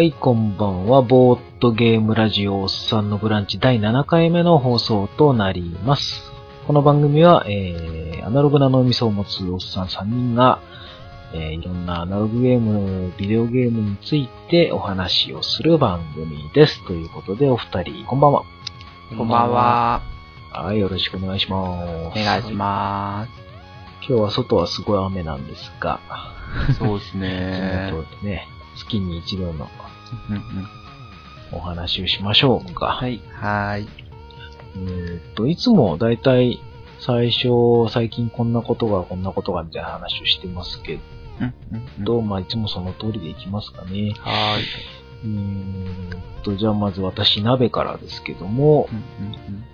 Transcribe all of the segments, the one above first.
はい、こんばんは。ボーっとゲームラジオおっさんのブランチ第7回目の放送となります。この番組は、えー、アナログな脳みそを持つおっさん3人が、えー、いろんなアナログゲーム、ビデオゲームについてお話をする番組です。ということで、お二人、こんばんは。こんばんは。はい、よろしくお願いします。お願いしま今日は外はすごい雨なんですが、す。そうですね。とね、月に一度のうんうんお話をしましょうか。はい。はい。えーっと、いつもだいたい最初、最近こんなことが、こんなことがみたいな話をしてますけうんうんうんど、まあいつもその通りでいきますかね。はーい。うーんと、じゃあまず私、鍋からですけどもう、んうん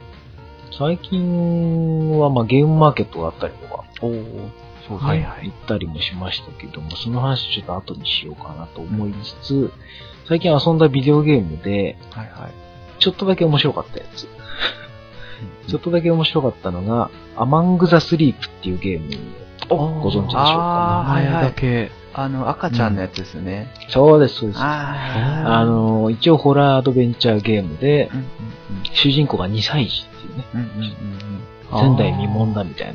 最近はまあゲームマーケットがあったりとか、うん。おー。そうですね。はいはい。行ったりもしましたけども、その話ちょっと後にしようかなと思いつつ、最近遊んだビデオゲームで、はいはい。ちょっとだけ面白かったやつ。ちょっとだけ面白かったのが、アマング・ザ・スリープっていうゲームをご存知でしょうか、あーはいはいだけ。あの、赤ちゃんのやつですよね。そうです、そうです。ああの、一応ホラーアドベンチャーゲームでー。う、ん主人公が2歳児っていうね、うんうん。うんうん前代未聞だみたいな。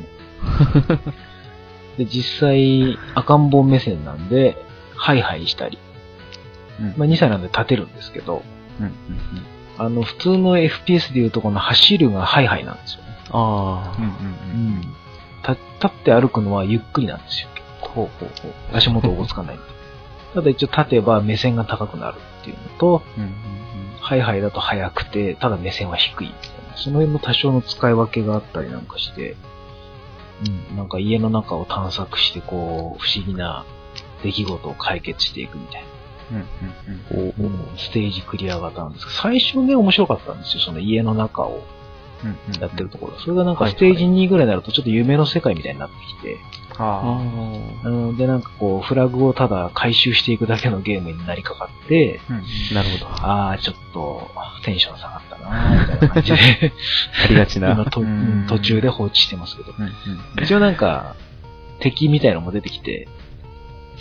で、実際、赤ん坊目線なんで、ハイハイしたり。うん。まあ2歳なんで立てるんですけど、うんうんあの、普通の FPS でいうとこの走るがハイハイなんですよね。あうん。うんううんうん。立って歩くのはゆっくりなんですよ。ほうほうほう。足元おぼつかない。ただ一応立てば目線が高くなるっていうのと、うんうんハイハイだと速くて、ただ目線は低いみたいな。その辺の多少の使い分けがあったりなんかして、うん、なんか家の中を探索して、こう、不思議な出来事を解決していくみたいうん。うんうんうん。な、うん、ステージクリア型なんですけど、最初ね、面白かったんですよ。その家の中を。やってるところ。それがなんかステージ2ぐらいになるとちょっと夢の世界みたいになってきて、あで、なんかこう、フラグをただ回収していくだけのゲームになりかかって、ー。うんなるほど。ああ、ちょっと、テンション下がったなみたいな感じで、ありがちな。途中で放置してますけど。うんうん。一応なんか、敵みたいのも出てきて、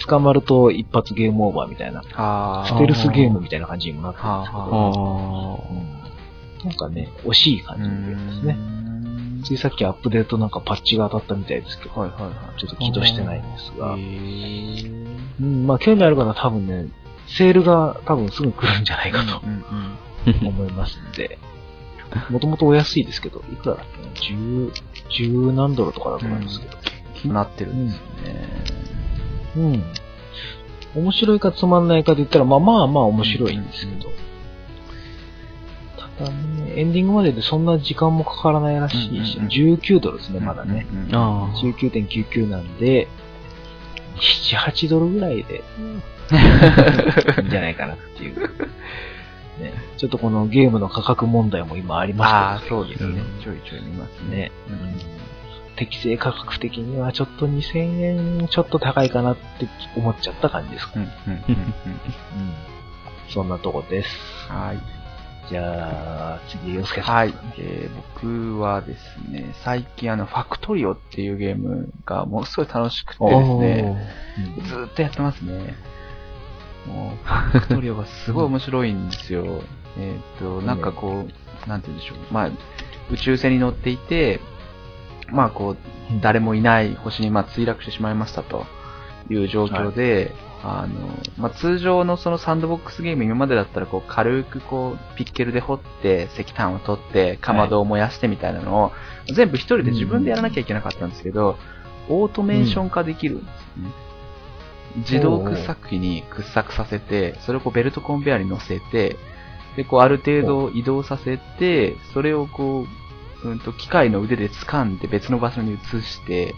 捕まると一発ゲームオーバーみたいな、あステルスゲームみたいな感じにもなってるんですけはど、あうん。なんかね、惜しい感じのゲームですね。ねついさっきアップデートなんかパッチが当たったみたいですけど、はいはいはい。ちょっと起動してないんですが、うん、まあ興味ある方は多分ね、セールが多分すぐ来るんじゃないかとうんうん思いますんで、もともとお安いですけど、いくらだっけな ?10、10何ドルとかだと思いますけど。気になってるんですよね。うん。面白いかつまんないかで言ったら、まあまあまあ面白いんですけど。ただね、エンディングまででそんな時間もかからないらしいし、うんうんうん19ドルですね、まだね。うんうん。ああ。19.99なんで、7、8ドルぐらいで、いいんじゃないかなっていう。ね、ちょっとこのゲームの価格問題も今ありああ、ますけどそうですね。ちょいちょい見ますね。ね。うん適正価格的にはちょっと2000円ちょっと高いかなって思っちゃった感じですかうんうんうんうん。うん そんなとこです。はい。じゃあ、次、洋介さん。はい。えー僕はですね、最近あの、ファクトリオっていうゲームがものすごい楽しくてですね、うんずーっとやってますね。もう、ファクトリオがすごい面白いんですよ。えっと、なんかこう、なんて言うんでしょう。まあ、宇宙船に乗っていて、まあこう、誰もいない星にまあ墜落してしまいましたという状況で、あの、まあ通常のそのサンドボックスゲーム今までだったらこう軽くこうピッケルで掘って石炭を取ってかまどを燃やしてみたいなのを全部一人で自分でやらなきゃいけなかったんですけど、オートメーション化できるんですよね。自動掘削機に掘削させて、それをこうベルトコンベヤーに乗せて、で、こうある程度移動させて、それをこう、うんと、機械の腕で掴んで別の場所に移して、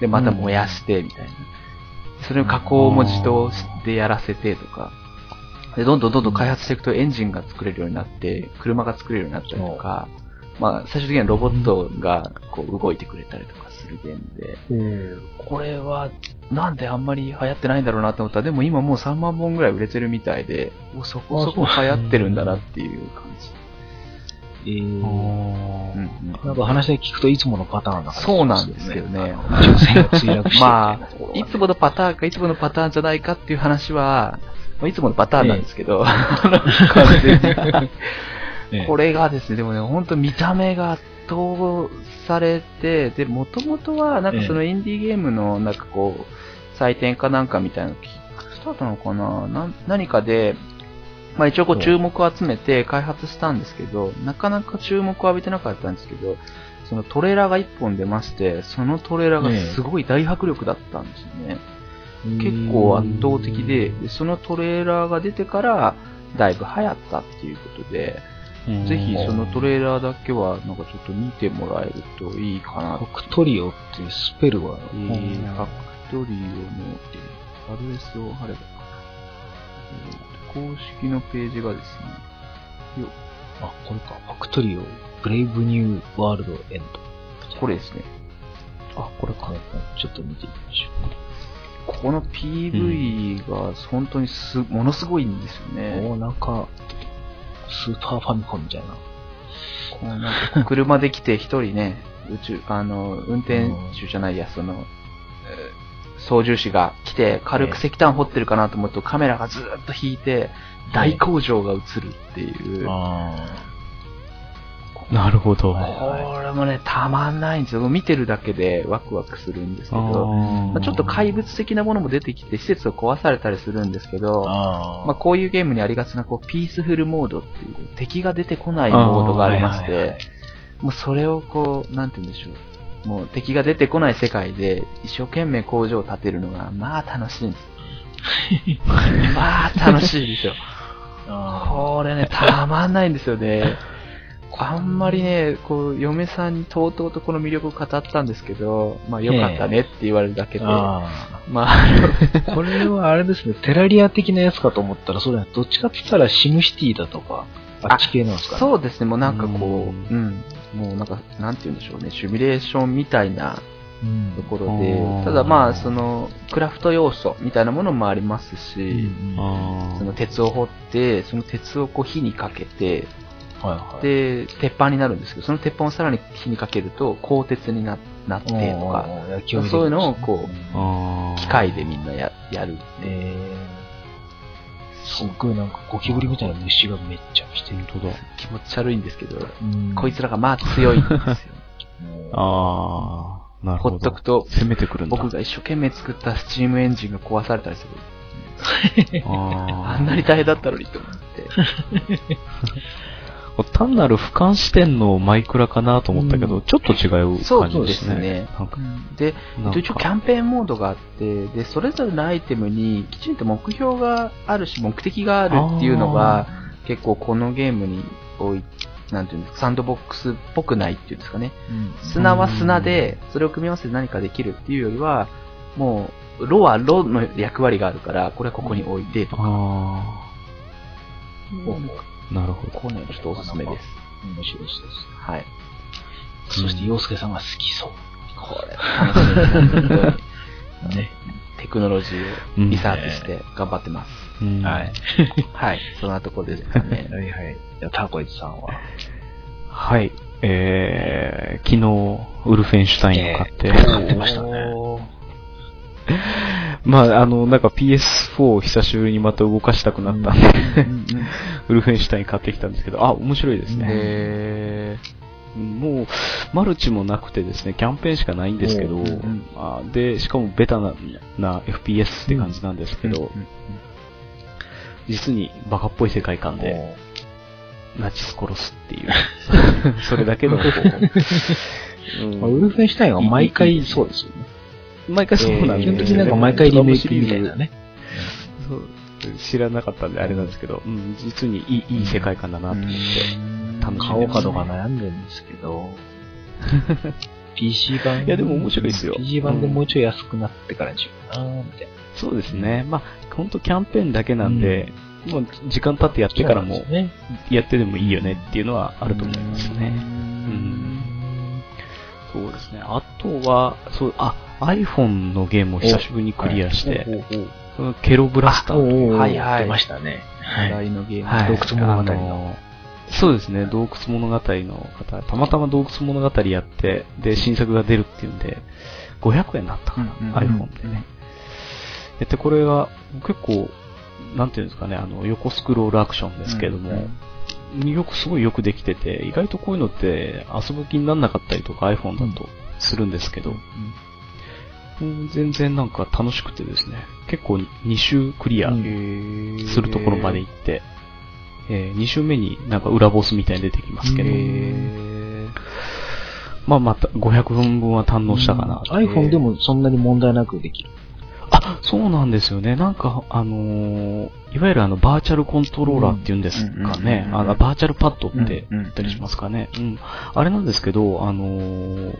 で、また燃やして、みたいな。それを加工も自動でやらせてとか、で、どんどんどんどん開発していくとエンジンが作れるようになって、車が作れるようになったりとか、まあ、最終的にはロボットがこう動いてくれたりとかするゲームで、これはなんであんまり流行ってないんだろうなと思った。ら、でも今もう3万本ぐらい売れてるみたいで、おそこそこ流行ってるんだなっていう感じ。えー。うん。うんなんか話で聞くといつものパターンだから、そうなんですけどね。あの宇宙船が墜落して。まあ、いつものパターンかいつものパターンじゃないかっていう話は、あいつものパターンなんですけど、完全にこれがですね、でもね、本当見た目が圧倒されて、で、もともとは、なんかそのインディーゲームの、なんかこう、採点かなんかみたいな、キックスタートなのかな？な何かで、まあ一応こう注目を集めて開発したんですけど、なかなか注目を浴びてなかったんですけど、そのトレーラーが1本出まして、そのトレーラーがすごい大迫力だったんですよね。結構圧倒的でで、そのトレーラーが出てから、だいぶ流行ったっていうことで、ぜひそのトレーラーだけは、なんかちょっと見てもらえるといいかなファクトリオっていうスペルは、えー、ファクトリオの、えーアドレスを貼れば。えー公式のページがですね、よあ、これか。ファクトリオ、ブレイブニューワールドエンド。これですね。あ、これか。ちょっと見てみましょここの PV が本当にす、ものすごいんですよう。ね。おーなんか、スーパーファミコンみたいな。こうなんか車で来て一人ね、宇宙、あの、運転手じゃないや、その、えー操縦士が来て軽く石炭掘ってるかなと思うとカメラがずーっと引いて大工場が映るっていう。あなるほど。はいこれもね、たまんないんですよ。見てるだけでワクワクするんですけあど、ーまあちょっと怪物的なものも出てきて施設を壊されたりするんですけど、あまあ、こういうゲームにありがちなこうピースフルモードっていう敵が出てこないモードがありまして、もうそれをこう、なんて言うんでしょう。もう敵が出てこない世界で一生懸命工場を建てるのが、まあ楽しいんです。まあ楽しいですよ。あこれね、たまんないんですよね。あんまりね、こう、嫁さんにとうとうとこの魅力を語ったんですけど、まあよかったねって言われるだけで、あまあ、あのー。これはあれですね、テラリア的なやつかと思ったら、それはどっちかって言ったらシムシティだとか、あっち系なんですかね。そうですね、もうなんかこう、ううん、もうなんか、なんて言うんでしょうね、シミュレーションみたいなうん。ところあでー、ただまあ、その、クラフト要素みたいなものもありますうんその鉄を掘って、その鉄をこう火にかけて、はいはい。で、鉄板になるんですけど、その鉄板をさらに火にかけると、鋼鉄にななってとか、そういうのをこう機械でみんなややる。えー、すっごいなんかゴキブリみたいな虫がめっちゃ来てる。本当だ。気持ち悪いんですけど、うんこいつらがまあ強いんですよ。ああ、なるほど。ほっとくと、攻めてくるんだ。僕が一生懸命作ったスチームエンジンが壊されたりする。あ あんなに大変だったのにと思って。あ。単なる俯瞰視点のマイクラかなと思ったけど、うんちょっと違う感じですね。そうですねで、一応キャンペーンモードがあって、で、それぞれのアイテムにきちんと目標があるし、目的があるっていうのが、結構このゲームに多い、なんていうんですか、サンドボックスっぽくないっていうんですかね。うん砂は砂で、それを組み合わせて何かできるっていうよりは、もう、ロはロの役割があるから、これはここに置いてとか。ああ、なるほど。こうね、ちょっとおすすめです。面白いです。はい。そして、洋介さんが好きそう。これ、ね。テクノロジーをリサーチして頑張ってます。うんはい。はい。そんなところですかね。はいはい。タコイツさんは？はい。えー、昨日、ウルフェンシュタインを買って、えー買ってましたね まあ、あの、なんか PS4 を久しぶりにまた動かしたくなったんで、ウルフェンシュタイン買ってきたんですけど、あ、面白いですね。へもう、マルチもなくてですね、キャンペーンしかないんですけど、うんうんあで、しかもベタなな FPS って感じなんですけど、実にバカっぽい世界観で、ナチス殺すっていう、それだけのこう、うん。まあウルフェンシュタインは毎回そうですよね。毎回そうなん基です本的になんか毎回リメイクみたいなね。そう知らなかったんであれなんですけど、うん、実にいいいい世界観だなと思って、楽し買おうかどうかね悩んでるんですけど、PC 版。いやでも面白いですよ PC 版でもうちょい安くなってからにしようかな、みたいな。そうですね。まあ、本当キャンペーンだけなんで、もう時間経ってやってからも。やってでもいいよねっていうのはあると思いますね。ううんそうですね。あとは、そう、あ、iPhone のゲームを久しぶりにクリアして、ほうほうほうそのケロブラスターという、はいはい。出ましたね。話題のゲーム。はい洞窟物語のそうですね、洞窟物語の方、たまたま洞窟物語やって、で、新作が出るっていうんで、500円だったかな、うんうん iPhone でね。で、これが結構なんていうんですかね、あの、横スクロールアクションですけども、よく、すごいよくできてて、意外とこういうのって遊ぶ気にならなかったりとか iPhone だとするんですけど、うん全然なんか楽しくてですね、結構2周クリアうんするところまで行って、え2周目になんか裏ボスみたいに出てきますけど、まあまた500分分は堪能したかな。iPhone でもそんなに問題なくできる。あ、そうなんですよね。なんか、あのーいわゆるあの、バーチャルコントローラーっていうんですかね。うんうんうんうんあのバーチャルパッドってうんうん言ったりしますかね。うん。あれなんですけど、あのー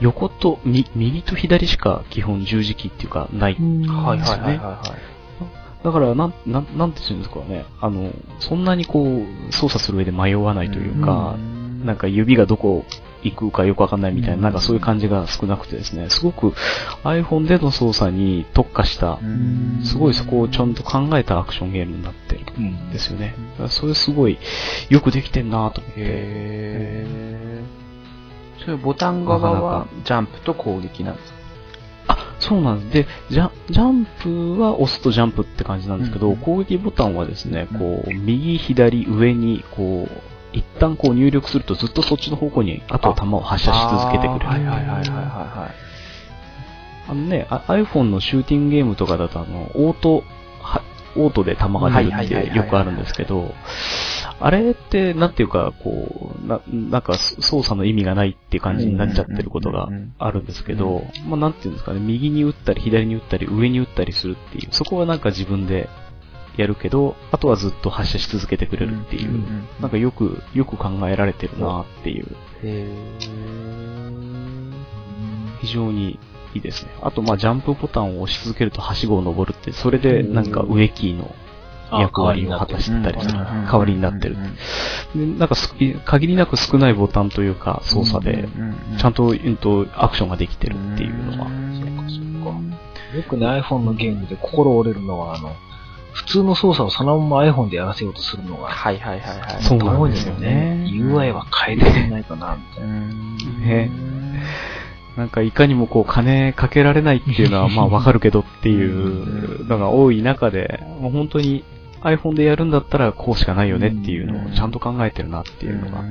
横と、み、右と左しか基本十字キーっていうかない。はいはいですよねはいはだから、なん、なん、なんて言うんですかね。あの、そんなにこう、操作する上で迷わないい。というか、んなんか指がどこ行くかよくわかんないみたいな、うんなんかそういう感じが少なくてですね、すごく iPhone での操作に特化したう、んすごいそこをちゃんと考えたアクションゲームになってるうんんですよね。それすごいよくできてんなと思って。そういうボタン側はジャンプと攻撃なんですか？あ、そうなんです。で、ジャジャンプは押すとジャンプって感じなんですけど、うん攻撃ボタンはですね、こう、右、左、上に、こう、一旦こう入力するとずっとそっちの方向に、あとは弾を発射し続けてくれる。はいはいはいはいはあのね、あ iPhone のシューティングゲームとかだと、あの、オート、はオートで弾が出るってよくあるんですけど、あれって、なんていうか、こう、な、なんか操作の意味がないっていう感じになっちゃってることがあるんですけど、まあなんていうんですかね、右に打ったり、左に打ったり、上に打ったりするっていう、そこはなんか自分でやるけど、あとはずっと発射し続けてくれるっていう、なんかよく、よく考えられてるなっていう、へ非常にいいですね。あと、まあ、ジャンプボタンを押し続けるとはしごを登るって、それでなんか上キーの役割を果たしてたりする。代わりになってる。でなんかす限りなく少ないボタンというか操作で、ちゃんと、うんと、アクションができてるっていうのは。よくね、iPhone のゲームで心折れるのは、あの、普通の操作をそのまま iPhone でやらせようとするのが、はいはいはいはい。そうなん多いですよね UI は変えてくれないかな、みたいな。ねなんかいかにもこう金かけられないっていうのはまあわかるけどっていうのが多い中で、もう本当に iPhone でやるんだったらこうしかないよねっていうのをちゃんと考えてるなっていうのが。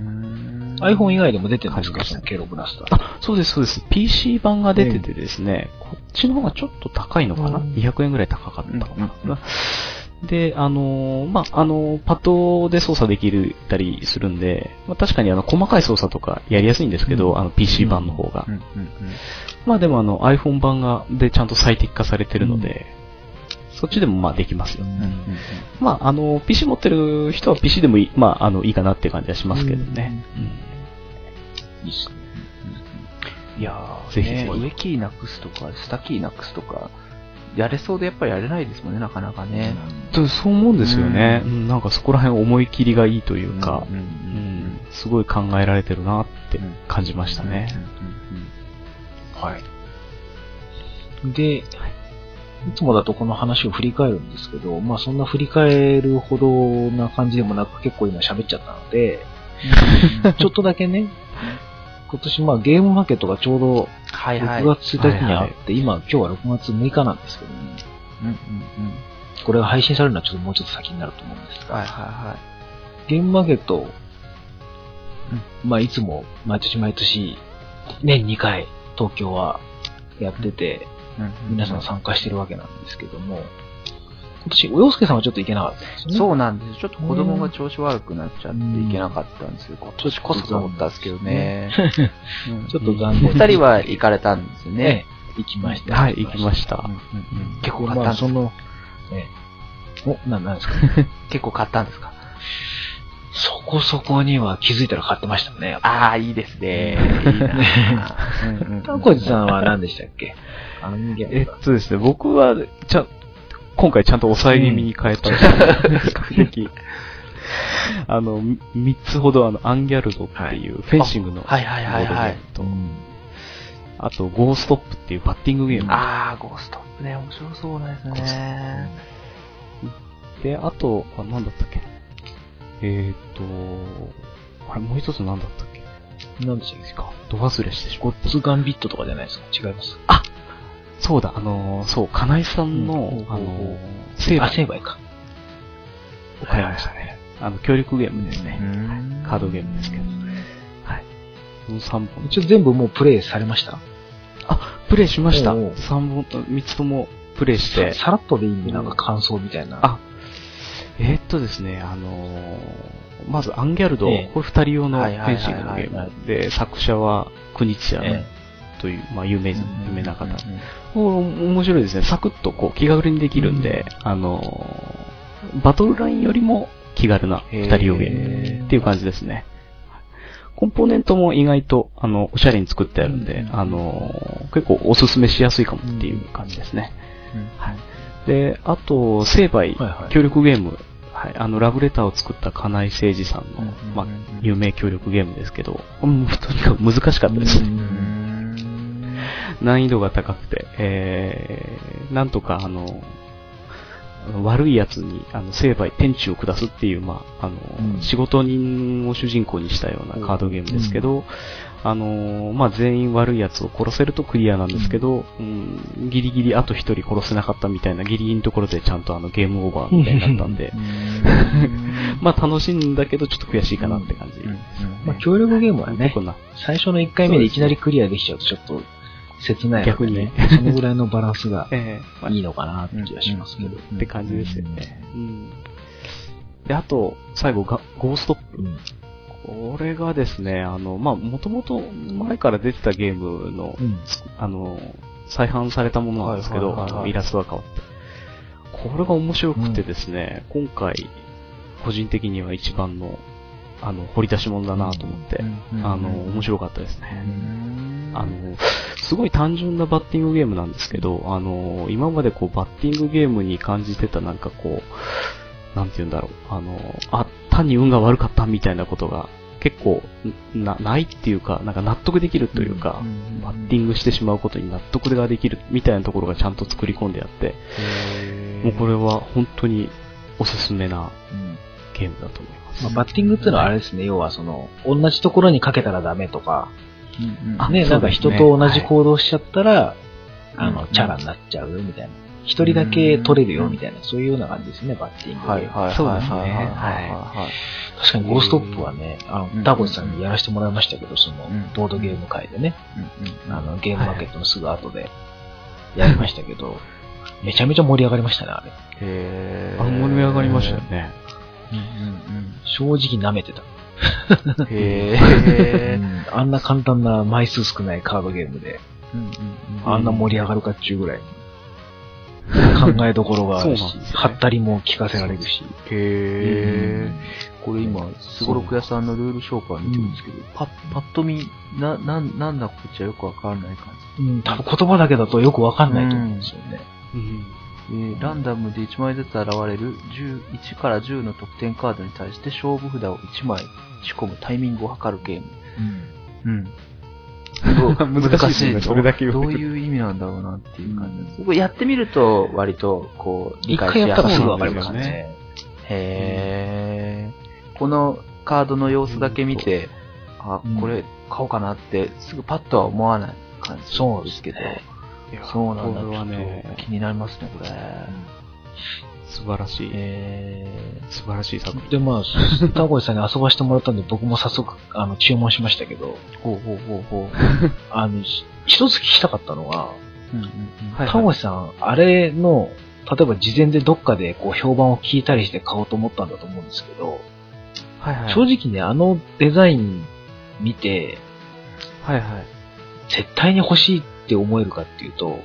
iPhone 以外でも出てるんですか感じましたそのケロブラスター。あ、そうですそうです。PC 版が出ててですね、こっちの方がちょっと高いのかな、うん ?200 円ぐらい高かったのかな、で、あのーまあ、あのーパッドで操作できるたりするんで、まあ、確かにあの、細かい操作とかやりやすいんですけど、あの、PC 版の方が。うんうんまあでもあの、iPhone 版が、でちゃんと最適化されてるので、そっちでもまあできますよ。うんうんうんまあ、あの、PC 持ってる人は PC でもいい、まあ、あの、いいかなって感じはしますけどね。いいっすね。いやー、ぜひぜひね上キーなくすとか、下キーなくすとか、やれそうでやっぱりやれないですもんね、なかなかね。うん。そう思うんですよね、ううんなんかそこら辺思い切りがいいというか、うんうんうんすごい考えられてるなって感じましたね。はい。で、いつもだとこの話を振り返るんですけど、まあそんな振り返るほどな感じでもなく結構今喋っちゃったので、ちょっとだけね、今年まあゲームマーケットがちょうどはいはい。6月1日にあって、今、今日は6月6日なんですけども、うんうんこれが配信されるのはちょっともうちょっと先になると思うんですうん。が、はいはゲームマーケット、まあいつも毎年毎年年2回東京はやってて、いはい。皆さん参加してるわけなんですけども、今年、お洋介さんはちょっと行けなかったんですよね。そうなんです。ちょっと子供が調子悪くなっちゃっていけなかったんですよ。今年こそと思ったんですけどね。うんちょっと残念。お二人は行かれたんですよね。ね、行きました。はい、行きました。結構買ったんですか？その、ね、お、な、なんですか？結構買ったんですか？そこそこには気づいたら買ってましたね。ああ、いいですね。いいなタコジさんは何でしたっけ？えルっとですね、僕は、ちゃ、今回ちゃんと抑え気味に変えたんですよ、比較的。あの、み三つほどあの、アンギャルドっていうフェンシングのボードはいはいはいはいゲームと、あと、ゴーストップっていうバッティングゲーム。ああ、ゴーストップね、面白そうですね。で、あと、あ、なんだったっけ？えーっと、あれ、もう一つなんだったっけ？何でしたっけ？か、ド忘れしてしまう。ゴッツガンビットとかじゃないですか？違います。そうだ、あのーそう、金井さんの、うんあのーあ、成敗成敗か。を買いましたね。あの、協力ゲームですね。うんカードゲームですけど。はい。この3本。一応全部もうプレイされました？あ、プレイしました。おうおう3本、3つともプレイして。さらっとでいいんで、なんか感想みたいな。あ、えーっとですね、あのーまずアンギャルド、ええこれ二人用のフはいはいはいはいェンシングのゲームで、作者は国津屋えという、まあ有名、有名な方。面白いですね。サクッとこう気軽にできるんで、あのーバトルラインよりも気軽な二人用ゲームっていう感じですね。コンポーネントも意外と、あの、おしゃれに作ってあるんで、うんあのー結構おすすめしやすいかもっていう感じですね。はい。で、あと、成敗、協力ゲーム、はい、あの、ラブレターを作った金井誠二さんの、うんまあ、有名協力ゲームですけど、うんとにかく難しかったですね。うん難易度が高くて、えー、なんとか、あの、悪い奴に、あの、成敗、天地を下すっていう、まあ、あの、うん。仕事人を主人公にしたようなカードゲームですけど、あの、まあ、全員悪い奴を殺せるとクリアなんですけど、うん。ギリギリあと一人殺せなかったみたいなギリギリのところでちゃんとあの、ゲームオーバーみたいになったんで、まあ、楽しいんだけど、ちょっと悔しいかなって感じ。まあ、協力ゲームはね最初の1回目でいきなりクリアできちゃうとちょっと切ないのでね、そのぐらいのバランスが いいのかなって気がしますけど。って感じですよね。うん。で、あと、最後が、ゴーストップ。うんこれがですね、あの、まあ、もともと前から出てたゲームの、うんあの、再販されたものなんですけど、イラストが変わって。これが面白くてですね、今回、個人的には一番の、あの、掘り出し物だなと思って、あの、面白かったですね。あの、すごい単純なバッティングゲームなんですけど、あの、今までこうバッティングゲームに感じてたなんかこう、なんて言うんだろう、あの、あ、単に運が悪かったみたいなことが結構な、ないっていうか、なんか納得できるというか、バッティングしてしまうことに納得ができるみたいなところがちゃんと作り込んであって、もうこれは本当におすすめなうん。ゲームだと思います。まあ、バッティングっていうのはあれですね、要はその、同じところにかけたらダメとか、あね、なん。かそうですね。人と同じ行動しちゃったら、あの、うんチャラになっちゃうみたいな。一人だけ取れるよみたいな、そういうような感じですね、バッティング。はいはいそうですね。はい。はいは確かにゴーストップはね、あうんの、ダゴさんにやらせてもらいましたけど、そのうん、ボードゲーム会でね、いはいあの、ゲームマーケットのすぐ後で。やりましたけど、めちゃめちゃ盛り上がりましたね、あれ。へあ、盛り上がりましたよね。正直舐めてた。へえ。うんあんな簡単な枚数少ないカードゲームで、あんな盛り上がるかっていうぐらい、考えどころがあるしねはったりも聞かせられるし。へえ。これ今、すごろく屋さんのルール紹介を見てるんですけど、パッ、パッと見、な、なん、なんだこっちはよくわからない感うん、多分言葉だけだとよくわかんないと思うんですよね。うんじ。えーランダムで1枚ずつ現れる10 1から10の得点カードに対して勝負札を1枚仕込むタイミングを測るゲーム。うん。難しいそれだけ言どういう意味なんだろうなっていう感じです。これやってみると、割と、こう、理解し一回やったやすい。らすぐわかりますね。へー。このカードの様子だけ見て、あうん、これ買おうかなって、すぐパッとは思わない感じそうですけど。いやそうなんだ。これはねと、気になりますね、これ。素晴らしい、え素晴らしい作品。で、まあ、タコイさんに遊ばしてもらったんで、僕も早速、あの、注文しましたけど、ー、ほうほうほうほう。あの、し一つ聞きたかったのが、タコイさん、あれの、例えば事前でどっかでこう評判を聞いたりして買おうと思ったんだと思うんですけど、はいはい。正直ね、あのデザイン見て、はいはい。絶対に欲しいって思えるかっていうと、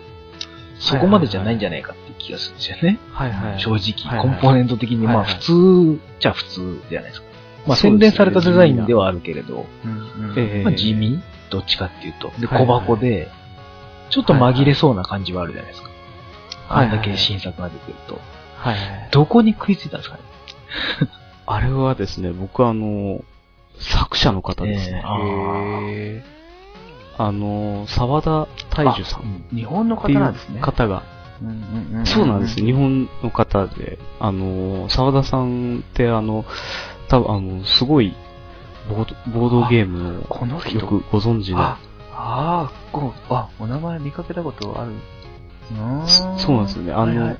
そこまでじゃないんじゃないかっていう気がするんですよね。はいはい。正直、はいはいコンポーネント的に、まあ普通じゃ普通じゃないですか。まあ洗練されたデザインではあるけれど、まあ地味？どっちかっていうと。で、小箱で、ちょっと紛れそうな感じはあるじゃないですか。あんだけ新作が出てると。はいはい。どこに食いついたんですかね？あれはですね、僕あの、作者の方ですね。えあへあの、沢田大樹さん。ー日本の方なんですね。方が、そうなんです。日本の方で、あの、沢田さんってあの、多分あの、すごい、ボードボードゲームこの人。をよくご存知のあ、あーこうあ、お名前見かけたことある。そそうなんですよね。あの、はいはい。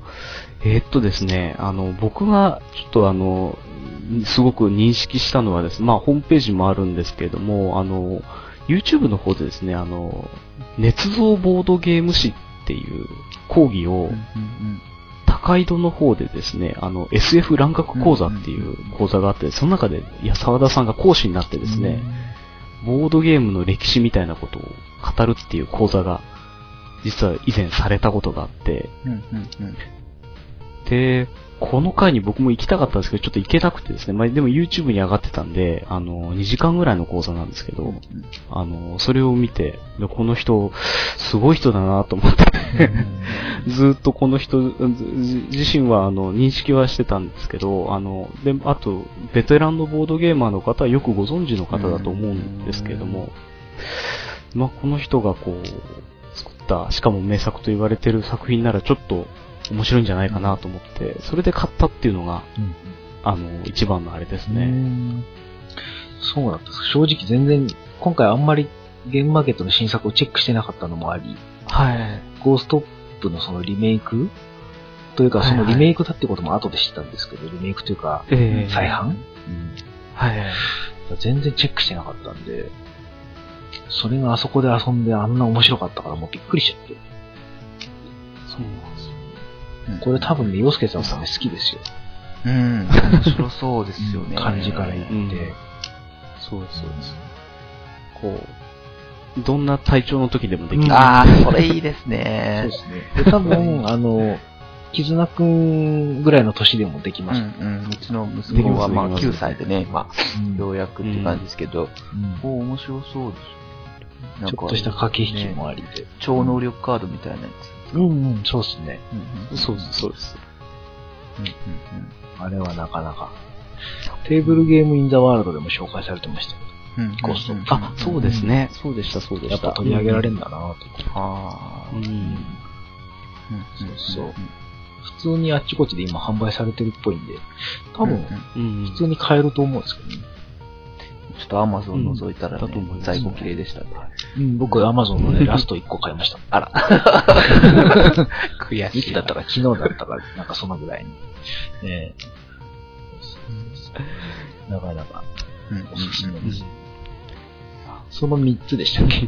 えーっとですね、あの、僕がちょっとあの、すごく認識したのはですね、まあ、ホームページもあるんですけれども、あの、YouTube の方でですね、あの、捏造ボードゲーム誌っていう講義を、高井戸の方でですね、あの、SF 乱学講座っていう講座があって、その中で、いや、沢田さんが講師になってですね、ボードゲームの歴史みたいなことを語るっていう講座が、実は以前されたことがあって、で、この回に僕も行きたかったんですけど、ちょっと行けなくてですね、まあ、でも YouTube に上がってたんで、あの、2時間ぐらいの講座なんですけど、あの、それを見て、でこの人、すごい人だなと思って、ずっとこの人、ず自身はあの認識はしてたんですけど、あの、で、あと、ベテランのボードゲーマーの方はよくご存知の方だと思うんですけれども、まあ、この人がこう、作った、しかも名作と言われてる作品ならちょっと面白いんじゃないかなと思って、それで買ったっていうのが、うんあの、一番のあれですうね。んそうなんです。正直全然、今回あんまりゲームマーケットの新作をチェックしてなかったのもあり、はい。ゴーストップのそのリメイク？というか、そのリメイクだってことも後で知ったんですけど、リメイクというか、ええ再販、はい。全然チェックしてなかったんで、それがあそこで遊んであんな面白かったからもうびっくりしちゃって。そうなんで。これ多分ね、洋介さんもね、好きですよ。うん。面白そうですよね。感じから言って。うんそうです、そうです。こう、どんな体調の時でもできる。ああ、それいいですそうでね。すね。で、多分、あの、絆くんぐらいの年でもできうます。んうん。うちの息子はまあできます9歳でね、まあ、うんようやくって感じですけど、うんお面白そうですね。ちょっとした駆け引きもありで。超能力カードみたいなやつ。うんうん、そうですね。うんそうです、そうです。うんうんあれはなかなか。テーブルゲームインザワールドでも紹介されてましたけうんうんゴーストうんあ、そうです。ね。そうでした、そうでど、やっした。ぱ取り上げられるんだなと。ああ。うん。そうそう普通にあっちこっちで今販売されてるっぽいんで、多分、うん。普通に買えると思うんですけどね。ちょっとアマゾン覗いたらね、ます在庫綺麗でしたね。うん、僕、アマゾンのね、ラスト1個買いました。あら。悔いつだったか、昨日だったか、なんかそのぐらいに。ええなかなかです。その3つでしたっけ？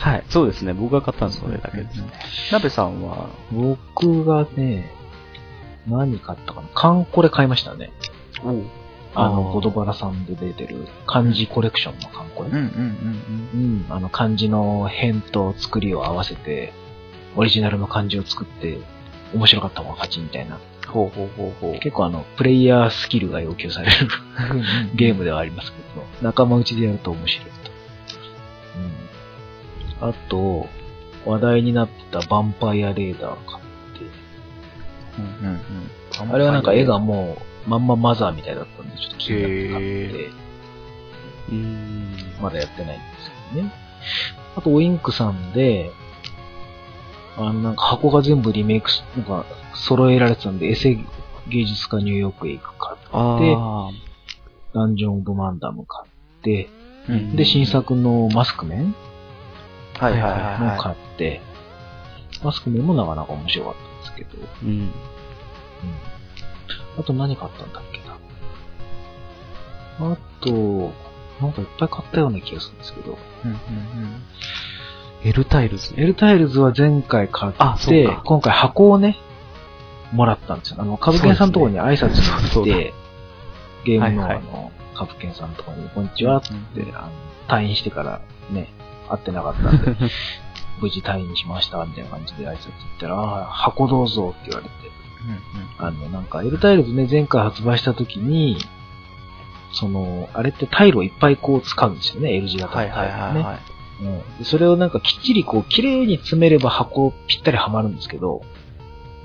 はい、そうですね。僕が買ったのはそれだけですね。鍋さんは、僕がね、何買ったかな？カンコレ買いましたね。ああの、ーボドバラさんで出てる漢字コレクションのカンコレ。うんうんうんうん、あの漢字の辺と作りを合わせて、オリジナルの漢字を作って、面白かった方が勝ちみたいな。うん。ほうほうほうほう。結構あの、プレイヤースキルが要求される ゲームではありますけど、仲間内でやると面白いと。うん。あと、話題になってたヴァンパイアレーダー買って、うんうんうん。あれはなんか絵がもう、まんまマザーみたいだったんで、ちょっと気になって買ってへ、うん。まだやってないんですけどね。あと、オインクさんで、あの、なんか箱が全部リメイクし、なんか、揃えられてたんで、エセ芸術家ニューヨークへ行く買って、あダンジョン・オブ・マンダム買って、うんで、新作のマスクメンはいはいはいもは買って、マスクメンもなかなか面白かったんですけど、ーうん。あと何買ったんだっけな。あと、なんかいっぱい買ったような気がするんですけど、い。うんうんエルタイルズ。エルタイルズは前回買あって今回箱をね、もらったんですよ。あの、株券さんのところに挨拶に行って、ゲームのはいはいあの、株券さんのところに、こんにちはって、あの退院してからね、会ってなかったんで、無事退院しました、みたいな感じで挨拶行ったら、ああ、箱どうぞって言われて、あの、なんか、エルタイルズね、前回発売した時に、その、あれってタイルをいっぱいこう使うんですよね、L 字型のはいはいは。はい。うんでそれをなんかきっちりこう、綺麗に詰めれば箱ぴったりはまるんですけど、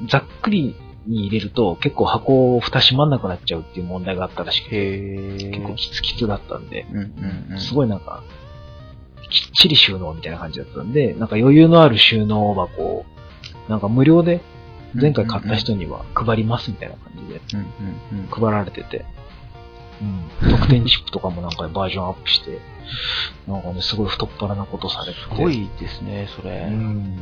ざっくりに入れると結構箱蓋閉まんなくなっちゃうっていう問題があったらしくて。結構キツキツだったんで、うんうんうん。すごいなんか、きっちり収納みたいな感じだったんで、なんか余裕のある収納箱を、なんか無料で前回買った人には配りますみたいな感じで。配られてて、うん、特典チップとかもなんかバージョンアップして、なんかね、すごい太っ腹なことされてて。すごいですね、それ。うん。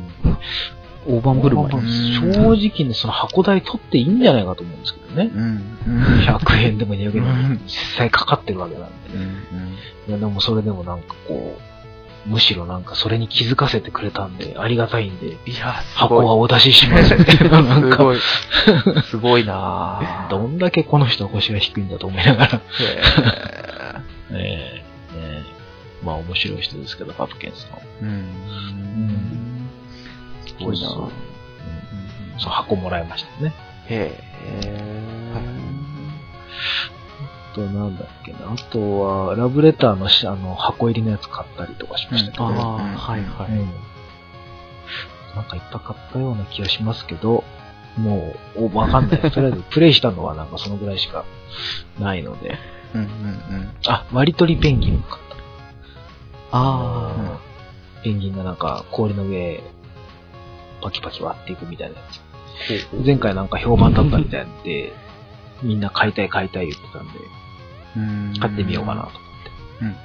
大盤振る舞い。正直ね、その箱代取っていいんじゃないかと思うんですけどね。うん。100円でも200円でもうん実際かかってるわけなんで。うん。いや、でもそれでもなんかこう、むしろなんかそれに気づかせてくれたんで、ありがたいんで、いや、す箱。はお出ししますみたいな、なんか、すごい。すごいなぁ。どんだけこの人は腰が低いんだと思いながら。へ ええええまあ面白い人ですけど、パプケンさん。ーうん。すごいなそうう、箱もらいましたね。へあと、なんだっけな。あとは、ラブレターのしあの箱入りのやつ買ったりとかしましたけど。ああ、うんはいはうんい。なんかいっぱい買ったような気がしますけど、もう、おわかんない。とりあえず、プレイしたのはなんかそのぐらいしかないので。うんうんあ、割り取りペンギンも買った。あペンギンがなんか氷の上、パキパキ割っていくみたいなやつ。前回なんか評判だったみたいで、みんな買いたい買いたい言ってたんで、うん。買ってみようかなと思って。うんうんうん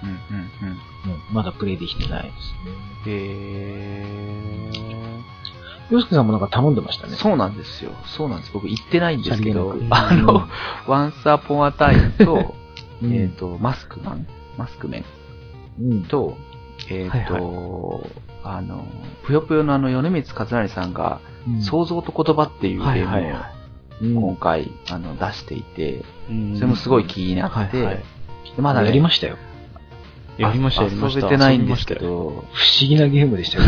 うん。うん、まだプレイできてないですね。へ洋介さんもなんか頼んでましたね。そうなんですよ。そうなんです。僕行ってないんですけどさりげ、あの、Once Upon a Time と、うんえっと、マスクマンマスクメンうん。と、えっと、あの、ぷよぷよのあの、米光和成さんが、うん想像と言葉っていうゲはいームを今回、あの、出していて、い。うんそれもすごい気になって、はいはいでまだねやりましたよ。やりました、やりました。遊べてないんですけど、不思議なゲームでしたよ。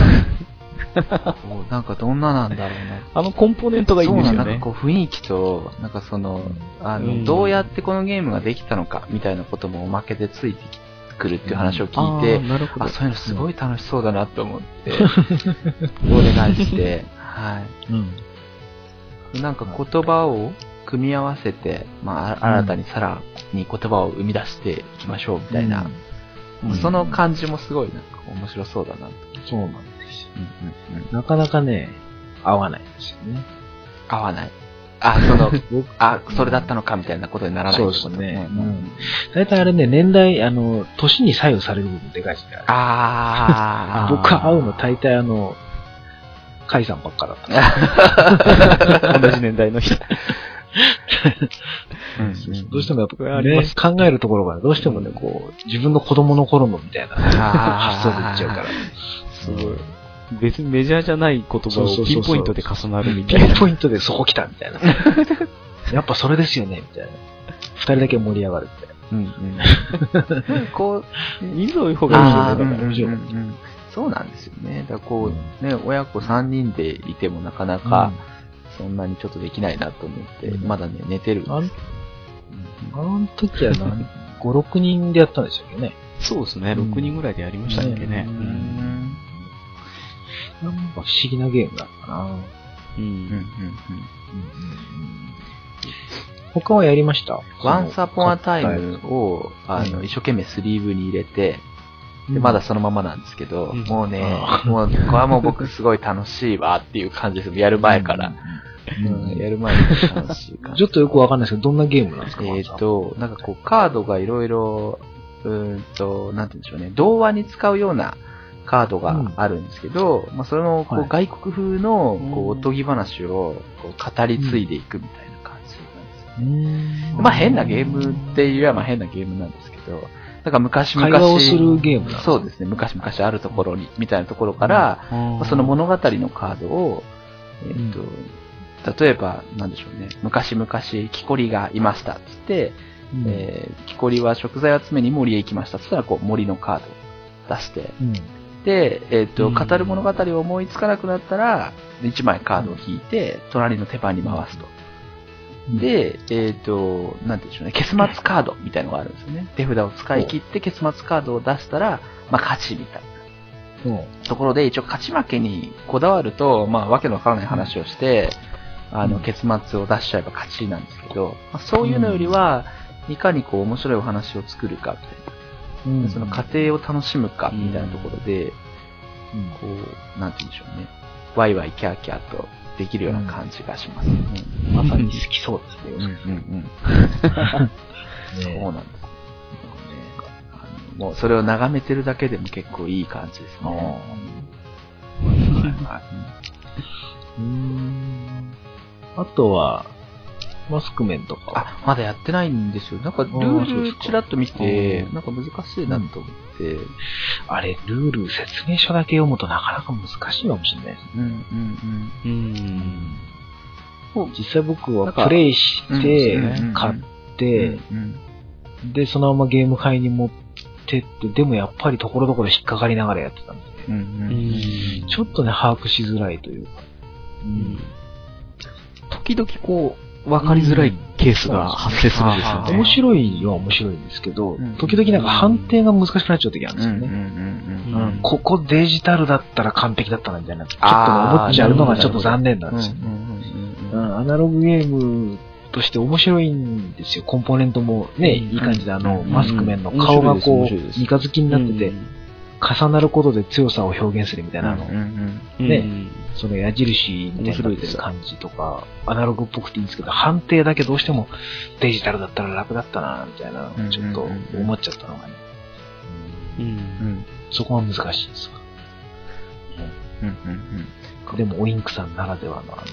こうなんかどんななんだろうな。あのコンポーネントがいいんですよねそうなんなんか。こう雰囲気と、なんかその、あの、うんどうやってこのゲームができたのか、みたいなこともおまけでついてくるっていう話をあ聞いて、ーなるほど。あ、そういうのすごい楽しそうだなと思って、お願いして、はうん。い。なんか言葉を組み合わせて、まあ、新たにさらに言葉を生み出していきましょうみたいな、うんその感じもすごいなんか面白そうだなと。そうなんですよ。うんうんうん。なかなかね、合わないんですよね。合わない。あ、その、あ、それだったのかみたいなことにならないそうですねんん大体あれね、年代、あの、年に左右される部分でかいですね。あー。僕は会うの大体あの、カイさんばっかだった。同じ年代の人。どうしてもやっぱ、ね考えるところがどうしてもね、こう、自分の子供の頃のみたいな発想でいっちゃうから。すごい。別にメジャーじゃない言葉をピンポイントで重なるみたピいな。ンポイントでそこ来たみたいな。やっぱそれですよね、みたいな。二人だけ盛り上がるみたいな。うんうん こう、人数多い方がいいよね、から。うんうんうんそうなんですよね。だこう、ね、親子3人でいてもなかなか、そんなにちょっとできないなと思って、うん。まだね、寝てるんですあの時は何、5、6人でやったんですよね。そうですね、うん。6人ぐらいでやりましたっけね。ううん。んなんか不思議なゲームだったな。うん。うんうん他はやりました？ワンサポンアタイムそを、あの、うん。一生懸命スリーブに入れて、のでまだそのままなんですけど、うんもうねあ、もう、これはもう僕すごい楽しいわっていう感じです。やる前から。。うんうんやる前から楽しい感じ。ちょっとよくわかんないですけど、どんなゲームなんですか？えっ、と、なんかこう、カードがいろいろ、うーんと、なんて言うんでしょうね、童話に使うようなカードがあるんですけど、まあ、それのこう、はい外国風のこううんおとぎ話をこう語り継いでいくみたいな感じなんですよね。うんまあ変なゲームっていうよりはまあ変なゲームなんですけど、なんか昔々会話をするゲームそうですね、昔々あるところに、みたいなところから、まあその物語のカードを、えっ、と、例えば、なんでしょうね、昔々、木こりがいましたっつって、うん。えー木こりは食材を集めに森へ行きましたっつったら、こう森のカードを出して、うん。で、えっ、と、うん。語る物語を思いつかなくなったら、1枚カードを引いて、隣の手番に回すと。で、えっ、と、なんて言うんでしょうね、結末カードみたいのがあるんですよね。手札を使い切って結末カードを出したら、まあ勝ちみたいな。うんところで、一応勝ち負けにこだわると、まあわけのわからない話をして、あの、うん結末を出しちゃえば勝ちなんですけど、まあ、そういうのよりは、いかにこう面白いお話を作るかみたいな。うんその過程を楽しむかみたいなところで、うんこう、なんて言うんでしょうね。ワイワイキャーキャーとできるような感じがしますね。まさに好きそうですうん、うん、ね。うん。そうねなんです。もうそれを眺めてるだけでも結構いい感じですね。あうーん。あとは、マスクメンとかは。あ、まだやってないんですよ。なんかルあールちらっと見てう、んなんか難しいなと思って。あれ、ルール、説明書だけ読むとなかなか難しいかもしれないですね。うんうんうん。うん。実際僕はプレイして買っうんて、うんで、そのままゲーム会に持ってって、でもやっぱりところどころ引っかかりながらやってたんで、うんうんうんちょっとね、把握しづらいというか。うん時々こう、わかりづらいケースが発生するんですようん。ね。面白いは面白いんですけどうん、時々なんか判定が難しくなっちゃう時あるんですよね。ここデジタルだったら完璧だったなみたいな、ちょっと思っちゃうのがちょっと残念なんですよね。アナログゲームとして面白いんですよ。コンポーネントもね、うん。いい感じであの、うん。マスク面の顔がこう、三日月になってて、うん。重なることで強さを表現するみたいなあの、うんねその矢印みたいになってる感じとか、アナログっぽくていいんですけど、判定だけどうしてもデジタルだったら楽だったな、みたいな、ちょっと思っちゃったのがね。うん。うん。そこは難しいですわ。うん。うん。でも、オインクさんならではのあの、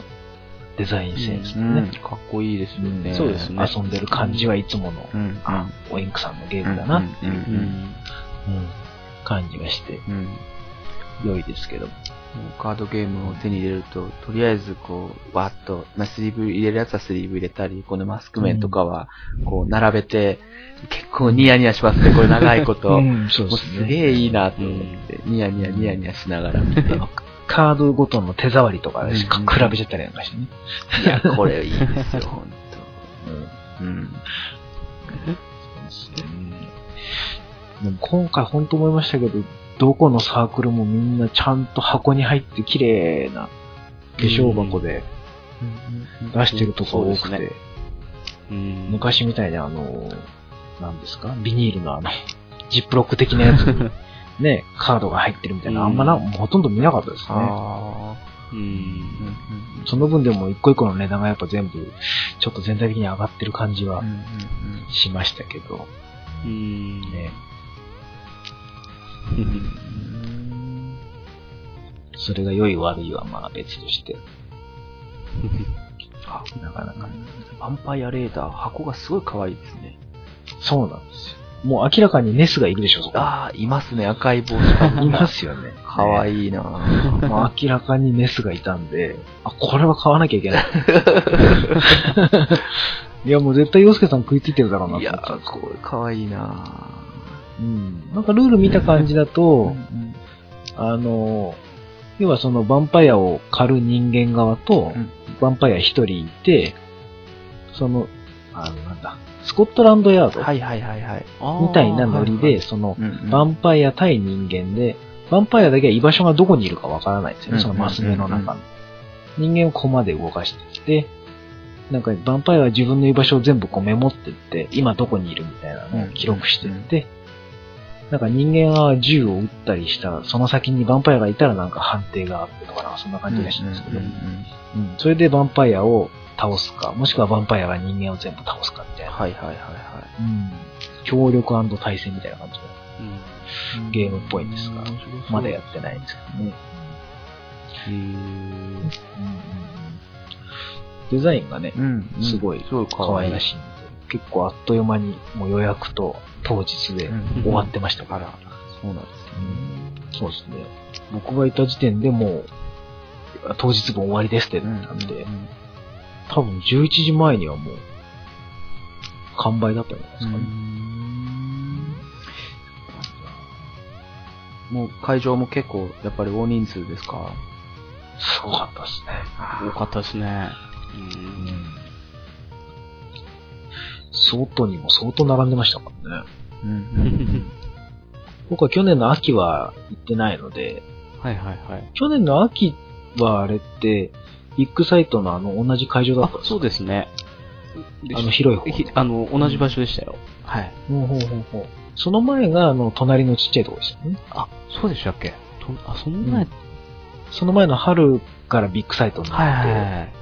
デザインセンスとうん。ね、かっこいいですよね。そうですね。遊んでる感じはいつもの、うん。あ、オインクさんのゲームだなっていう、うん。うん。うん。感じがして、うん。良いですけど。も。カードゲームを手に入れると、とりあえずこう、わーっと、まあ、スリーブ入れるやつはスリーブ入れたり、このマスク面とかは、こう、並べて、結構ニヤニヤしますね、これ長いこと。もん、そううすげえいいなと思って、ニヤニヤニヤニヤしながら見て。カードごとの手触りとかでしかうん比べちゃったりなんかしてね。や、これいいですよ、ほんと。うん。でも今回本当思いましたけど、どこのサークルもみんなちゃんと箱に入って綺麗な化粧箱で出してるとこ多くて、昔みたいにあの、なんですか？ビニールのあの、ジップロック的なやつに ね、カードが入ってるみたいな、あんまな、うんほとんど見なかったですね。その分でも一個一個の値段がやっぱ全部、ちょっと全体的に上がってる感じはしましたけど、うん。ね、それが良い悪いはまあ別として、あ なかなかね。ヴァンパイアレーダー、箱がすごい可愛いですね。そうなんですよ。もう明らかにネスがいるでしょ、そこ。ああ、いますね、赤い帽子いますよね。可い。愛いなぁまあ明らかにネスがいたんで、あ、これは買わなきゃいけない。いや、もう絶対洋介さん食いついてるだろうなといや思ったんですこれ可愛いなうん。なんかルール見た感じだぁと、あの、要はそのヴァンパイアを狩る人間側と、うんヴァンパイア一人いて、その、あの、なんだ、スコットランドヤードはいはいはいはい。みたいなノリで、その、うんヴァンパイア対人間で、ヴァンパイアだけは居場所がどこにいるかわからないんですよね、うんそのマス目の中の。人間をコマで動かしてきて、なんか、ヴァンパイアは自分の居場所を全部こうメモってって、今どこにいるみたいなのを記録してって、なんか人間は銃を撃ったりした、その先にヴァンパイアがいたらなんか判定があってとか、なそんな感じらしいんですけど、それでヴァンパイアを倒すか、もしくはヴァンパイアが人間を全部倒すかみたいな、はいはいはいはうん。協力対戦みたいな感じで。うんい。ゲームっぽいんですがまだやってないんですけどね。へー。デザインがね、うんうん。すごい。可愛らしいんで、結構あっという間にもう予約と当日でうん終わってましたから。そうなんですうんそうですね。僕がいた時点でもう、当日分終わりですってね。なったんで、うん多分11時前にはもう、完売だったんじゃないですかね。もう会場も結構やっぱり大人数ですか？すごかったですね。多かったですね。外にも相当並んでましたからね。うんうん僕は去年の秋は行ってないので、はいはいはい。去年の秋はあれって、ビッグサイトのあの同じ会場だったんあで、すそうですね。あの広い方ひあの、同じ場所でしたよ。はい。ほうほうほうほうその前が、あの、隣のちっちゃいところですよね。あ、そうでしたっけ？とあ、そんなやその前の春からビッグサイトにはいなって、はいはい。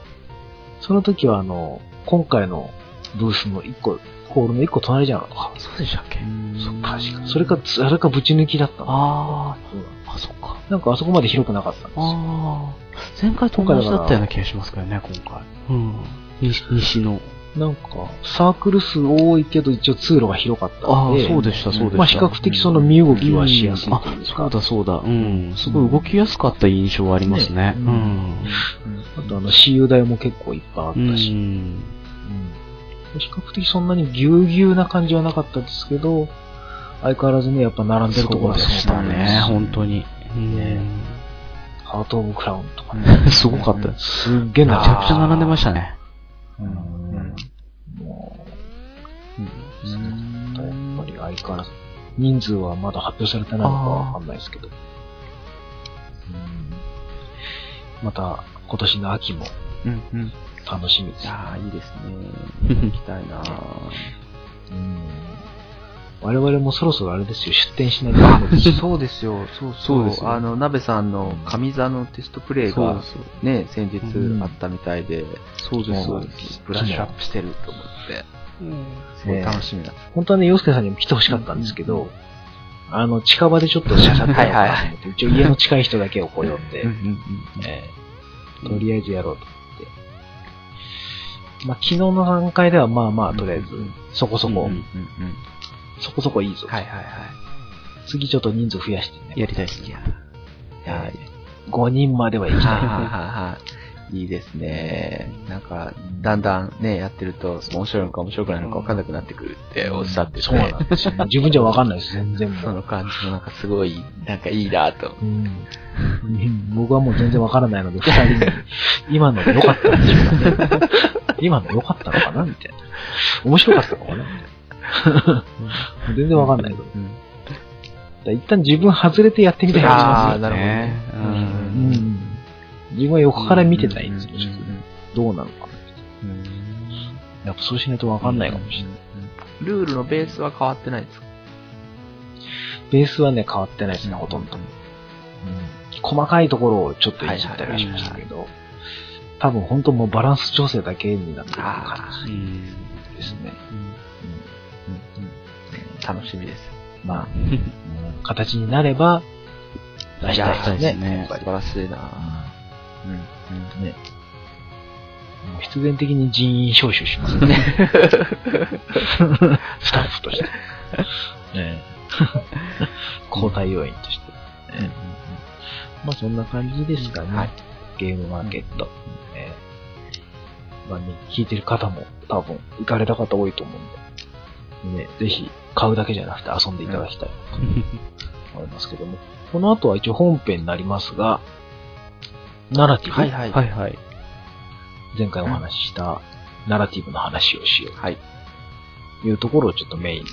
その時は、あの、今回のブースの一個、ホールの一個隣じゃなかったあ、そうでしたっけ？そう確か。それか、あれかぶち抜きだったのあそうあ、あ、そっか。なんかあそこまで広くなかったんですよ。あ前回と同じだったような気がしますからね、今回。うん。西西の。なんか、サークル数多いけど、一応通路が広かったああ、んで、そうでした、そうでした。まあ比較的その身動きはしやすいうん。あ、そうだそうだ。うん。すごい動きやすかった印象はありますね。ねうん。あとあの、私有台も結構いっぱいあったうん。し、うん比較的そんなにぎゅうぎゅうな感じはなかったですけど、相変わらずね、やっぱ並んでるところはそうでしたね、本当に。ねハート・オブ・クラウンとかね。すごかったです。すっげえめちゃくちゃ並んでまししたね。た。うん。もう、やっぱり相変わらず。人数はまだ発表されてないのかわかんないですけど。うんまた、今年の秋もうんうん。楽しみです。いやーいいですね。行きたいなうん。我々もそろそろあれですよ、出店しないと。ダメですよ。そうですよ、そう。そそううですよ。あの、鍋さんの上座のテストプレイがね、先日うん。あったみたいで、そうです、そううです。す。ブラッシュアップしてると思って、すごい楽しみだ。本当はね、洋介さんにも来てほしかったんですけど、あの、近場でちょっとしゃしゃってやろうかなと思って、一応家の近い人だけをこう呼んで、え。ーとりあえずやろうと。まあ、昨日の段階ではまあまあ、とりあえず、そこそこ、そこそこいいぞ。はいはいはい。次ちょっと人数増やしてね。やりたいですね。いやえー5人までは行きたい。はいはいですね。なんか、だんだんね、やってると、面白いのか面白くないのか分かんなくなってくるっておっしゃってて、そうなんですよ。自分じゃわかんないです、全然。その感じもなんかすごい、なんかいいなと。うんうん僕はもう全然わからないので、二人に、今ので良かったんでしょうかね。今の良かったのかなみたいな。面白かったのかなみたいな。全然わかんないけど。うんら一旦自分外れてやってみたいなあーなるほどねう。うんん。自分は横から見てたいんですよ。どうなのかな。うんやっぱそうしないとわかんないかもしれない。ルールのベースは変わってないですか？ベースはね、変わってないですね、ほとんど。うん細かいところをちょっといじったりはしましたけど、多分本当もうバランス調整だけになってる感じうんですね。楽しみです。まあ、うん形になれば出したいですね。素晴らしいなうんね。もう必然的に人員招集しますね。スタッフとして。ねえ 交代要員として。ねまあそんな感じですかね。はいゲームマーケット。えーまあね、聞いてる方も多分行かれた方多いと思うんで、ね、ぜひ買うだけじゃなくて遊んでいただきたいと思いますけども。この後は一応本編になりますが、ナラティブ？はいはい。はいはい。前回お話ししたナラティブの話をしよはい。うというところをちょっとメインで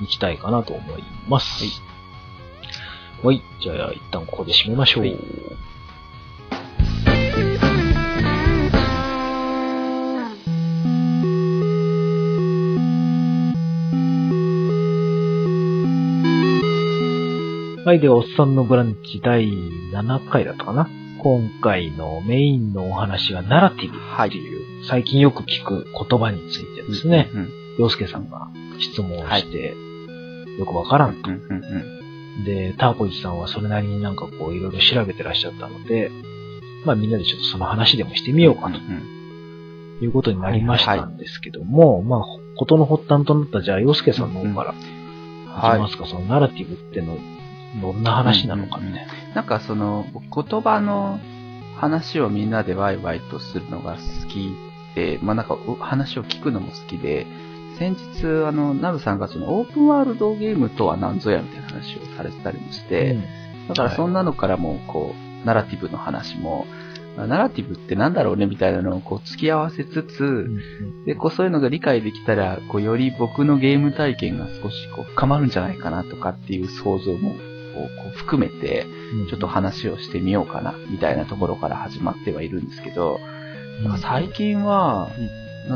行きたいかなと思います。はい。じゃあ一旦ここで締めましょう。はいはい。では、おっさんのブランチ第7回だったかな？今回のメインのお話はナラティブっていう、最近よく聞く言葉についてですね、うん。洋介さんが質問をして、よくわからんと。うんうんうん。で、ターコイチさんはそれなりになんかこういろいろ調べてらっしゃったので、まあみんなでちょっとその話でもしてみようかと。うんいうことになりましたんですけども、まあ、ことの発端となったじゃあ、洋介さんの方から、いきますか、そのナラティブっての、どんな話なのかみたいな。なんかその、僕言葉の話をみんなでワイワイとするのが好きで、まあなんかう話を聞くのも好きで、先日、あの、ナブさんがそのオープンワールドゲームとは何ぞやみたいな話をされてたりもして、だからそんなのからも、こう、ナラティブの話も、ナラティブってなんだろうねみたいなのをこう付き合わせつつ、うん。で、こうそういうのが理解できたら、こうより僕のゲーム体験が少しこう深まるんじゃないかなとかっていう想像もこうこう含めて、うん。ちょっと話をしてみようかな、みたいなところから始まってはいるんですけど、なんか最近は、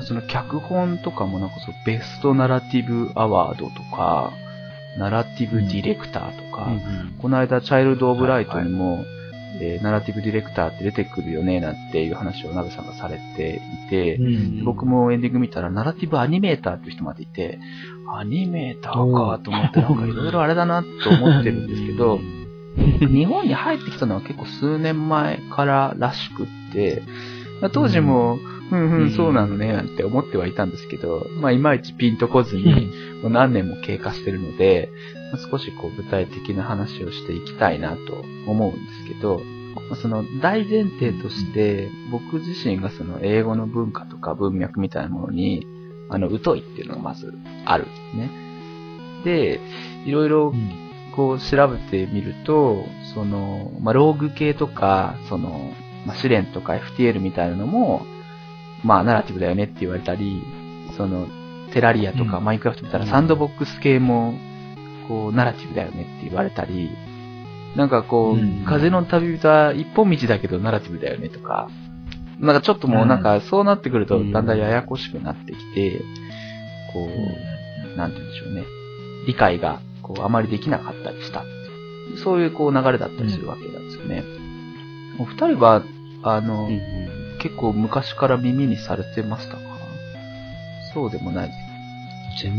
その脚本とかもなんかそうベストナラティブアワードとか、ナラティブディレクターとか、この間チャイルド・オブ・ライトにも、えーナラティブディレクターって出てくるよね、なんていう話をナベさんがされていて、うん。僕もエンディング見たら、ナラティブアニメーターっていう人までいて、アニメーターかと思って、なんかいろいろあれだなと思ってるんですけど、日本に入ってきたのは結構数年前かららしくって、まあ当時も、うん、うん、そうなのね、なんて思ってはいたんですけど、まあ、いまいちピンとこずに、もう何年も経過してるので、まあ少しこう具体的な話をしていきたいなと思うんですけど、まあその大前提として、僕自身がその英語の文化とか文脈みたいなものに、あの、疎いっていうのがまずあるんですね。で、いろいろこう調べてみると、その、まあ、ローグ系とか、その、まあ、試練とか FTL みたいなのも、まあ、ナラティブだよねって言われたり、その、テラリアとかうん。マインクラフトみたいなうんサンドボックス系も、こう、ナラティブだよねって言われたり、なんかこう、うん。風の旅人は一本道だけどナラティブだよねとか、なんかちょっともうなんかそうなってくるとうんだんだんややこしくなってきて、こう、なんて言うんでしょうね。理解が、こう、あまりできなかったりした。そういう、こう、流れだったりするわけなんですよね。お二人は、あの、うん結構昔から耳にされてましたか？そうでもない。全、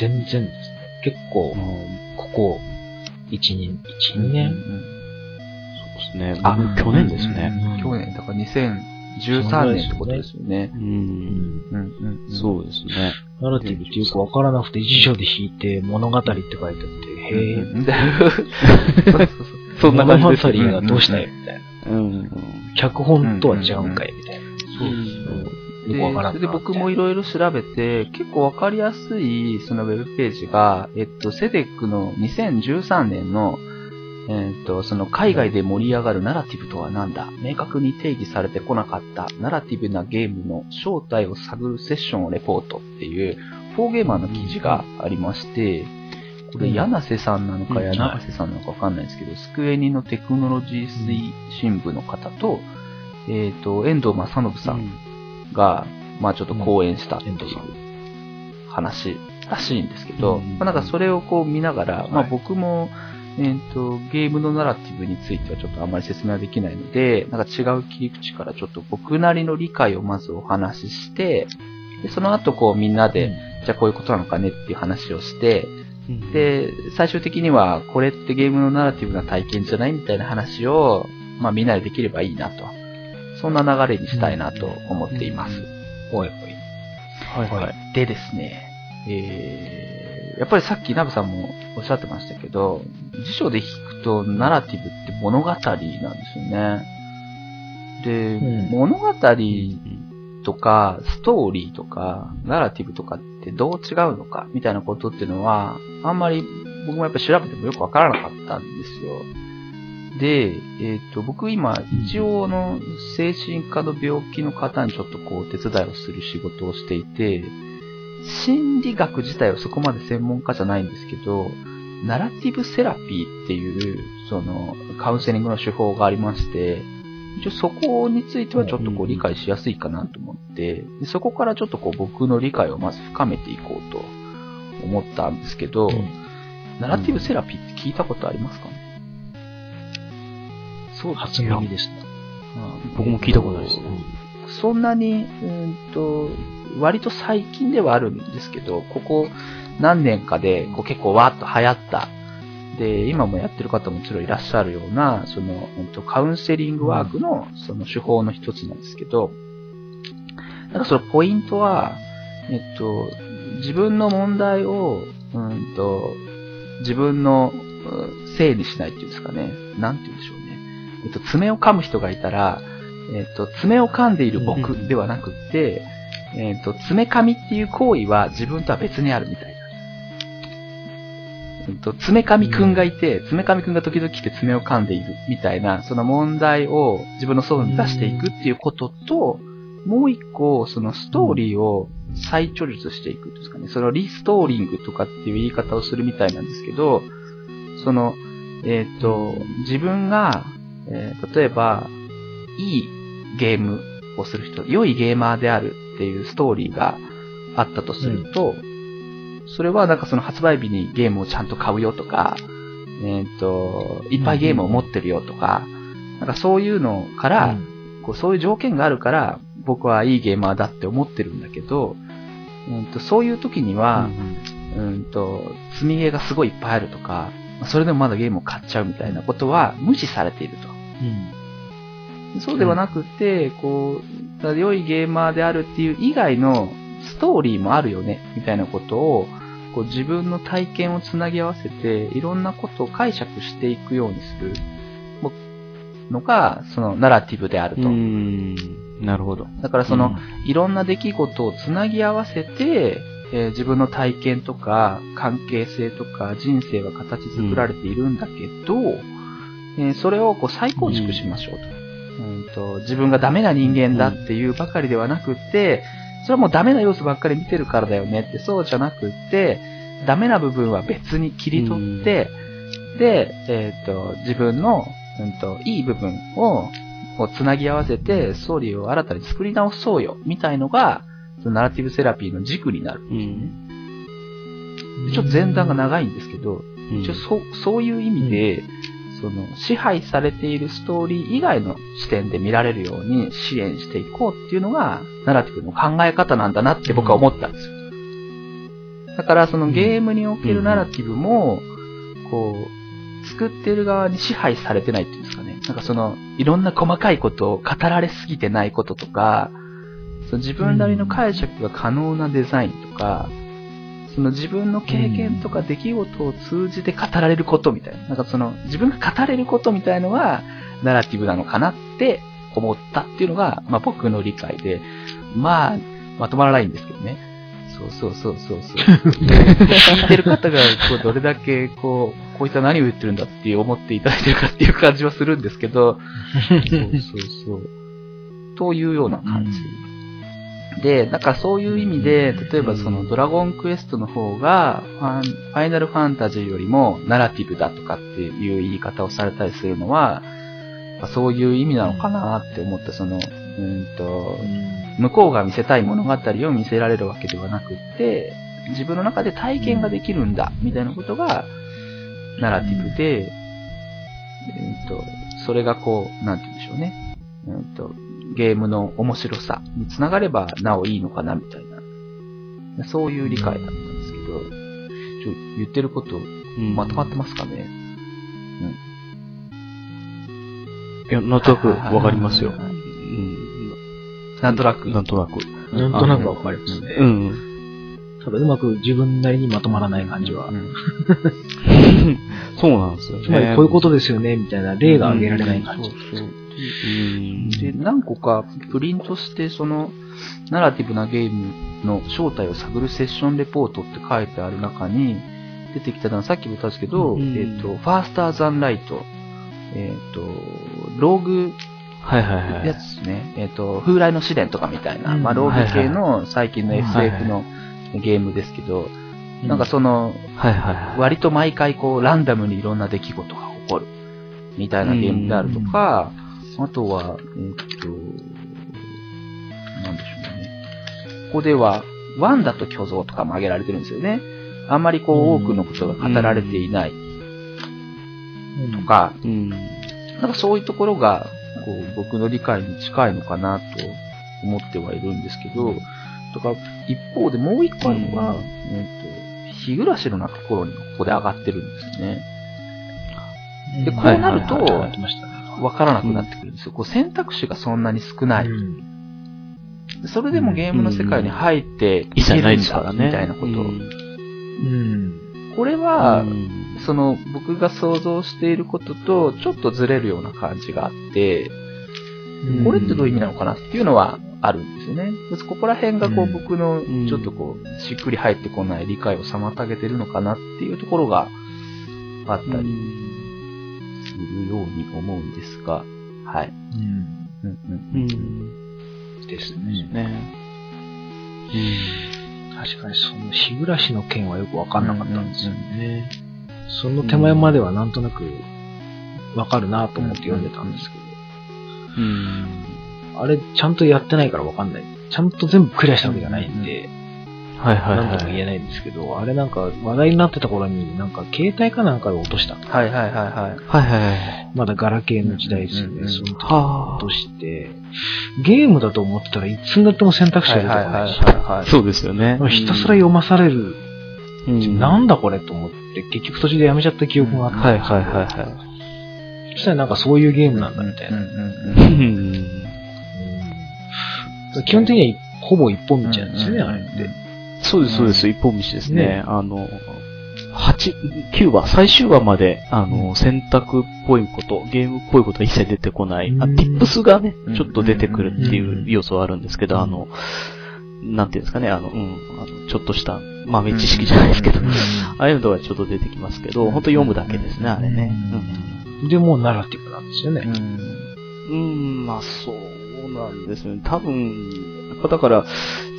全然ですね。結構、ここ、1、2、1、2年、うんそうですね。あ僕去年ですね。うん去年、だから2013年ってことですよね。うん。うんうんそうですね。ナラティブってよくわからなくて辞書で引いて物語って書いてあって、へえ、うんそんな感じです物語がどうしたよ、みたいな。うん。脚本とは違うんかい、みたいな。そうそうよくわからそれで僕もいろいろ調べて、結構わかりやすいそのウェブページが、えっと、セデックの2013年の、えっと、その海外で盛り上がるナラティブとは何だ？明確に定義されてこなかったナラティブなゲームの正体を探るセッションをレポートっていう、フォーゲーマーの記事がありまして、これ、うん。柳瀬さんなのか、うん。柳瀬さんなのかわかんないですけど、スクエニのテクノロジー推進部の方と、えっ、と、遠藤正信さんが、まあちょっと講演したっていう話らしいんですけど、うん。まあなんかそれをこう見ながら、まあはい。僕も、えっ、と、ゲームのナラティブについてはちょっとあんまり説明はできないので、なんか違う切り口からちょっと僕なりの理解をまずお話しして、でその後こうみんなで、じゃあこういうことなのかねっていう話をして、うん、で、最終的には、これってゲームのナラティブな体験じゃないみたいな話を、まあみんなでできればいいなと。そんな流れにしたいなと思っています。おいおい。はいはい。でですね、えー、やっぱりさっきナブさんもおっしゃってましたけど、辞書で引くとナラティブって物語なんですよね。で、うん物語とか、ストーリーとか、ナラティブとかってどう違うのか、みたいなことっていうのは、あんまり僕もやっぱり調べてもよくわからなかったんですよ。で、えっ、と、僕今、一応あの、精神科の病気の方にちょっとこう、手伝いをする仕事をしていて、心理学自体はそこまで専門家じゃないんですけど、ナラティブセラピーっていう、その、カウンセリングの手法がありまして、一応そこについてはちょっとこう理解しやすいかなと思って、でそこからちょっとこう僕の理解をまず深めていこうと思ったんですけど、ナラティブセラピーって聞いたことありますか？ね、そう、初耳ですね。僕も聞いたことないですね。そんなに、うんと、割と最近ではあるんですけど、ここ何年かでこう結構わーっと流行った。で、今もやってる方ももちろんいらっしゃるような、その、うんとカウンセリングワークのその手法の一つなんですけど、なんかそのポイントは、えっと、自分の問題を、うんと、自分のうんせいにしないっていうんですかね。なんて言うんでしょうね。えっと、爪を噛む人がいたら、えっと、爪を噛んでいる僕うんではなくって、えっと、爪噛みっていう行為は自分とは別にあるみたいな。えっと、爪噛みくんがいて、爪噛みくんが時々来て爪を噛んでいるみたいな、その問題を自分の外に出していくっていうことと、もう一個、そのストーリーを再著述していくんですかね。それをリストーリングとかっていう言い方をするみたいなんですけど、その、えっ、と、自分が、えー例えば、いいゲームをする人、良いゲーマーであるっていうストーリーがあったとすると、それはなんかその発売日にゲームをちゃんと買うよとか、えっ、と、いっぱいゲームを持ってるよとか、なんかそういうのから、こうそういう条件があるから、僕はいいゲーマーだって思ってるんだけど、うんとそういう時には、うんと、積み毛がすごいいっぱいあるとか、それでもまだゲームを買っちゃうみたいなことは無視されていると。うん。そうではなくて、こう、良いゲーマーであるっていう以外のストーリーもあるよね、みたいなことを、こう自分の体験をつなぎ合わせて、いろんなことを解釈していくようにするものが、そのナラティブであるうと。ん。なるほど。だからその、いろんな出来事をつなぎ合わせて、えー自分の体験とか関係性とか人生は形作られているんだけど、えーそれをこう再構築しましょうと,、うん、と。自分がダメな人間だっていうばかりではなくって、それはもうダメな要素ばっかり見てるからだよねって、そうじゃなくって、ダメな部分は別に切り取って、で、えっ、と、自分の、うんと、いい部分を、こう、つなぎ合わせて、ストーリーを新たに作り直そうよ、みたいのが、そのナラティブセラピーの軸になるんですよね。ちょっと前段が長いんですけど、うん一応そそういう意味で、その支配されているストーリー以外の視点で見られるように支援していこうっていうのが、ナラティブの考え方なんだなって僕は思ったんですよ。だからそのゲームにおけるナラティブも、こう、作ってる側に支配されてないっていうんですかね。なんかその、いろんな細かいことを語られすぎてないこととか、その自分なりの解釈が可能なデザインとか、その自分の経験とか出来事を通じて語られることみたいな。なんかその自分が語れることみたいのがナラティブなのかなって思ったっていうのが、まあ僕の理解で、まあ、まとまらないんですけどね。そうそうそうそうそう。聞いてる方がこうどれだけこう、こいつは何を言ってるんだって思っていただいてるかっていう感じはするんですけど、そうそうそう。というような感じ。で、だからそういう意味で、例えばそのドラゴンクエストの方が、ファンファイナルファンタジーよりもナラティブだとかっていう言い方をされたりするのは、まあそういう意味なのかなって思った、その、うんと、向こうが見せたい物語を見せられるわけではなくって、自分の中で体験ができるんだ、みたいなことが、ナラティブで、うんと、それがこう、なんて言うんでしょうね。うんと、ゲームの面白さにつながればなおいいのかな、みたいな。そういう理解だったんですけど、ちょ言ってること、うんまとまってますかね、いや、なんとなくわかりますよ。なんとなく。なんとなく。なんとなくわかりますね。うん。ただうまく自分なりにまとまらない感じはう。ん そうなんですよね。つまりこういうことですよね、みたいな例が挙げられない感じ。そうそううん。で、何個かプリントして、その、ナラティブなゲームの正体を探るセッションレポートって書いてある中に、出てきたのはさっきも言ったんですけど、うんえっ、と、ファースターザンライト、えっ、と、ローグはいはいはい。やつですね、えっ、と、風来の試練とかみたいな、うん。まあ、ローグ系の最近の SF のゲームですけど、なんかその、はいはいはい。割と毎回こう、ランダムにいろんな出来事が起こる。みたいなゲームであるとか、あとは、えーっと、なんでしょうね。ここでは、ワンダと巨像とかも挙げられてるんですよね。あんまりこう、うん多くのことが語られていないうんとか、うん。なんかそういうところが、こう、僕の理解に近いのかなと思ってはいるんですけど、とか、一方でもう一個あるのが、うんえーっと、日暮らしの中頃にここで上がってるんですよね。でこうはいなるとはいはいはい。わからなくなってくるんですよ。こう選択肢がそんなに少ない。うんそれでもゲームの世界に入っていけるんだですからね。みたいなこと。これは、うんその僕が想像していることとちょっとずれるような感じがあって、うんこれってどういう意味なのかなっていうのはあるんですよね。ここら辺がこううん僕のんちょっとこう、しっくり入ってこない理解を妨げてるのかなっていうところがあったりするように思うんですが、はい。うん。うんううんん。ですね。ね。確かにその日暮らしの件はよくわかんなかったんですよね。その手前まではなんとなくわかるなと思って読んでたんですけうん。ど、あれちゃんとやってないからわかんない。ちゃんと全部クリアしたわけじゃないんで、はいはいはい。なんとも言えないんですけど、あれなんか話題になってた頃になんか携帯かなんかで落とした。はいはいはいはい。はいはいはい。まだガラケーの時代ですよね。うんうんうんその時落として、ゲームだと思ってたらいつになっても選択肢が出てこないし、はいはいはいはい。そうですよね。ひたすら読まされるうんなんだこれと思って、結局途中でやめちゃった記憶があって、はいはいはいはい。そしたらなんかそういうゲームなんだみたいな。うんううんんうん基本的にはほぼ一本道なんですよね、あれって。そうです、そうです。一本道ですね。あの、八9話、最終話まで、あの、選択っぽいこと、ゲームっぽいことは一切出てこない。あ、うん。ティップスがねうん、ちょっと出てくるっていう要素はあるんですけど、あの、なんていうんですかね、あの、うん、あの、ちょっとした豆知識じゃないですけど、うん。ああいうのがちょっと出てきますけど、本当読むだけですね、あれね。で、もうナラティブなんですよね。うん、うん、まあそうなんですよね。多分、だから、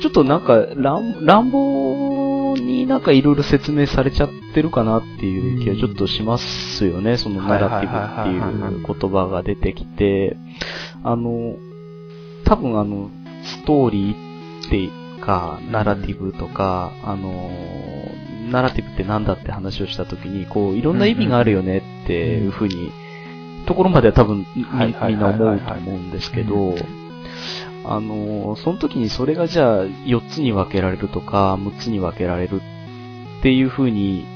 ちょっとなんか乱、乱暴になんかいろいろ説明されちゃってるかなっていう気はちょっとしますよね。そのナラティブっていう言葉が出てきて、あの、多分あの、ストーリーっていうか、ナラティブとか、あの、ナラティブってなんだって話をしたときに、こう、いろんな意味があるよねっていうふうに、ところまでは多分みんな思うと思うんですけど、あの、その時にそれがじゃあ4つに分けられるとか、6つに分けられるっていうふうに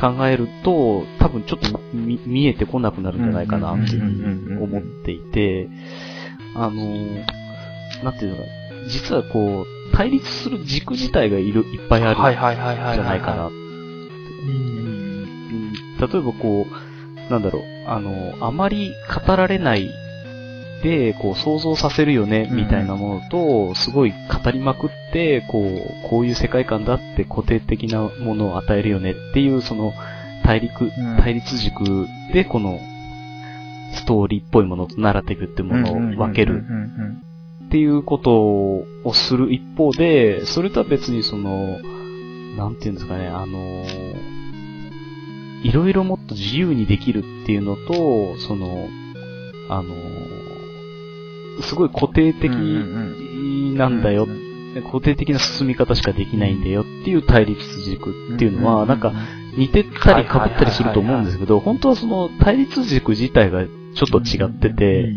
考えると、多分ちょっと見見えてこなくなるんじゃないかなっていう思っていて、あの、なんていうのか、実はこう、対立する軸自体がいる、いっぱいあるん。じゃないかな。例えばこう、なんだろう、あの、あまり語られないで、こう想像させるよね、うん。みたいなものと、すごい語りまくって、こう、こういう世界観だって固定的なものを与えるよねっていう、その、対立、ん。対立軸で、この、ストーリーっぽいものとナラティブってものを分ける。っていうことをする一方で、それとは別にその、なんていうんですかね、あの、いろいろもっと自由にできるっていうのと、その、あの、すごい固定的なんだよ、固定的な進み方しかできないんだよっていう対立軸っていうのは、なんか、似てたり被ったりすると思うんですけど、本当はその対立軸自体がちょっと違ってて、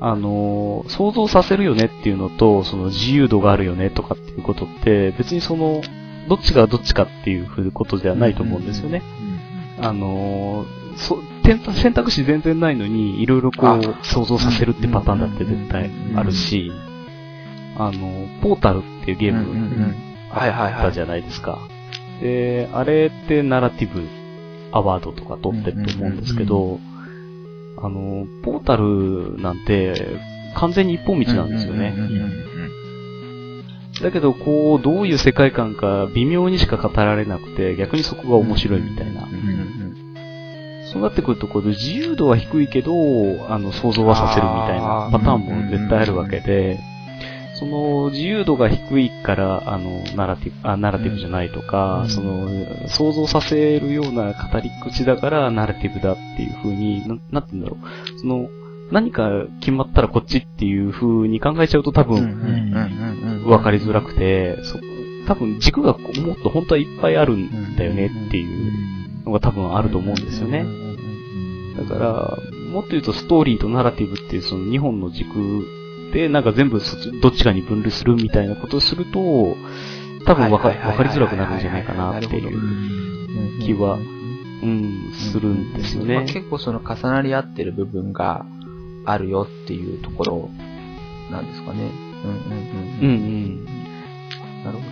あの、想像させるよねっていうのと、その自由度があるよねとかっていうことって、別にその、どっちがどっちかっていうことではないと思うんですよね。あの、そ選択肢全然ないのに、いろいろこあう、想像させるってパターンだって絶対あるし、あの、ポータルっていうゲームはいはいはいあったじゃないですか。で、あれってナラティブアワードとか取ってると思うんですけど、あの、ポータルなんて完全に一本道なんですよね。だけど、こう、どういう世界観か微妙にしか語られなくて、逆にそこが面白いみたいな。そうなってくると、こう、自由度は低いけど、あの、想像はさせるみたいなパターンも絶対あるわけで、その、自由度が低いから、あの、ナラティブ、あ、ナラティブじゃないとか、うんその、想像させるような語り口だから、ナラティブだっていう風に、ななんて言うんだろう。その、何か決まったらこっちっていう風に考えちゃうと多分、分かりづらくて、そ多分軸がもっと本当はいっぱいあるんだよねっていうのが多分あると思うんですよね。だから、もっと言うとストーリーとナラティブっていうその2本の軸でなんか全部どっちかに分類するみたいなことをすると、多分わかりづらくなるんじゃないかなっていう気は、うん、するんですよまあね。結構その重なり合ってる部分があるよっていうところなん。ですかね。うん。うん。うん。ううん。ん。なるほ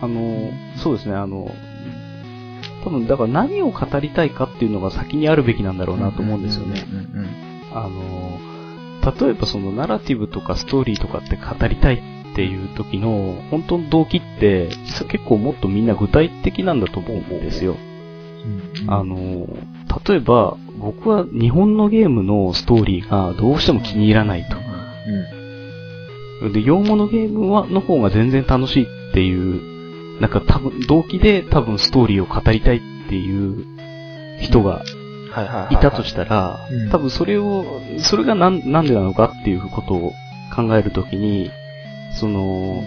あの、そうですね、あの、多分、だから何を語りたいかっていうのが先にあるべきなんだろうどな。なと思うんですよね。あの、例えばそのナラティブとかストーリーとかって語りたいっていう時の本当の動機って実は結構もっとみんな具体的なんだと思うんですよ。あの、例えば僕は日本のゲームのストーリーがどうしても気に入らないと。で、洋物ゲームはの方が全然楽しいっていう、なんか多分動機で多分ストーリーを語りたいっていう人がはいたとしたらうん、多分それを、それがなんなんでなのかっていうことを考えるときに、その、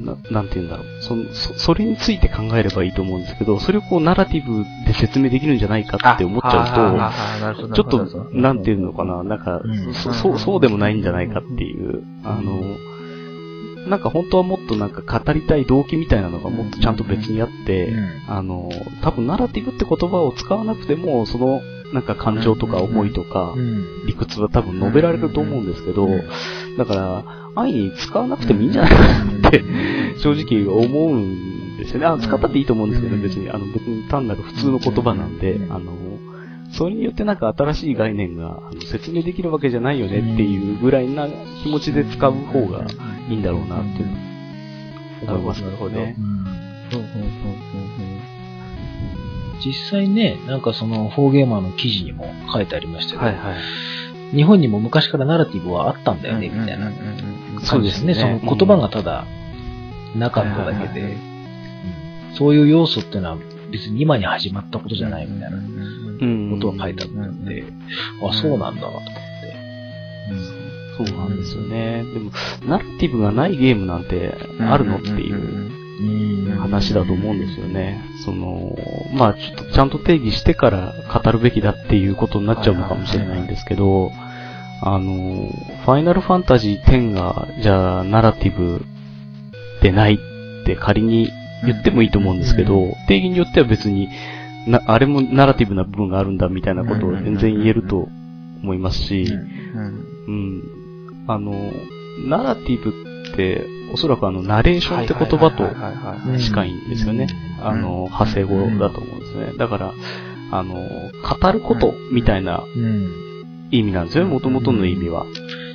ななんて言うんだろう。そのそ。それについて考えればいいと思うんですけど、それをこうナラティブで説明できるんじゃないかって思っちゃうと、うちょっと、なんていうのかな、なんかうん、そそう、そうでもないんじゃないかっていう、あの、なんか本当はもっとなんか語りたい動機みたいなのがもっとちゃんと別にあって、あの、多分ナラティブって言葉を使わなくても、その、なんか感情とか思いとか、理屈は多分述べられると思うんですけど、だから、安易に使わなくてもいいんじゃないかなって、正直思うんですよね。あ使ったっていいと思うんですけど、別に、あの、別に単なる普通の言葉なんで、あの、それによってなんか新しい概念があの説明できるわけじゃないよねっていうぐらいな気持ちで使う方がいいんだろうなって思います。けど。ね。実際ね、なんかその、フォーゲーマーの記事にも書いてありましたけど、はいはい。日本にも昔からナラティブはあったんだよね、みたいな。感じですね。その言葉がただなかっただけで、そういう要素っていうのは別に今に始まったことじゃないみたいなことが書いてあったん。で、あ、そうなんだ。と思って。そうなんですよね。でも、ナラティブがないゲームなんてあるのっていう話だと思うん。ですよね。その、まあちょっとちゃん。と定義してから語るべきだっていうことになっちゃうのかもしれないん。ですけど、あの、ファイナルファンタジー10が、じゃあ、ナラティブでないって仮に言ってもいいと思うん。ですけど、定義によっては別に、な、あれもナラティブな部分があるんだみたいなことを全然言えると思いますし、うん。あの、ナラティブって、おそらくあの、ナレーションって言葉と近いんですよね。あの、派生語だと思うんですね。だから、あの、語ることみたいな意味なんですよね、元々の意味は。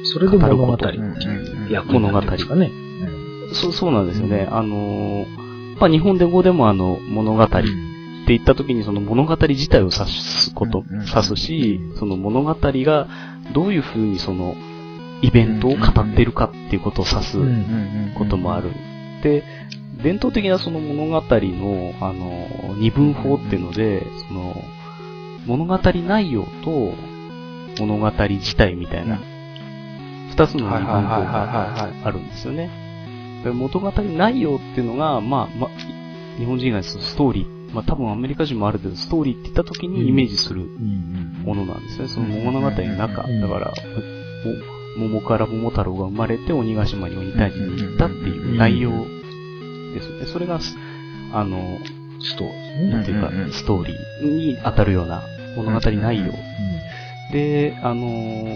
それで物語。っていう役物語。そう、そうなんですよね。あの、まあ、日本で語でもあの、物語って言った時にその物語自体を指すこと、指すし、その物語がどういうふうにその、イベントを語っているかっていうことを指すこともある。で、伝統的なその物語の、あの、二分法っていうので、その、物語内容と物語自体みたいな、二つの二分法があるんですよね。物語内容っていうのが、まあ、まあ、日本人がストーリー、まあ多分アメリカ人もある程度ストーリーって言った時にイメージするものなんですね。その物語の中。だから、桃から桃太郎が生まれて鬼ヶ島に鬼退治に行ったっていう内容ですね。それが、あの、ストーリー、なんていうか、ストーリーに当たるような物語内容。で、あの、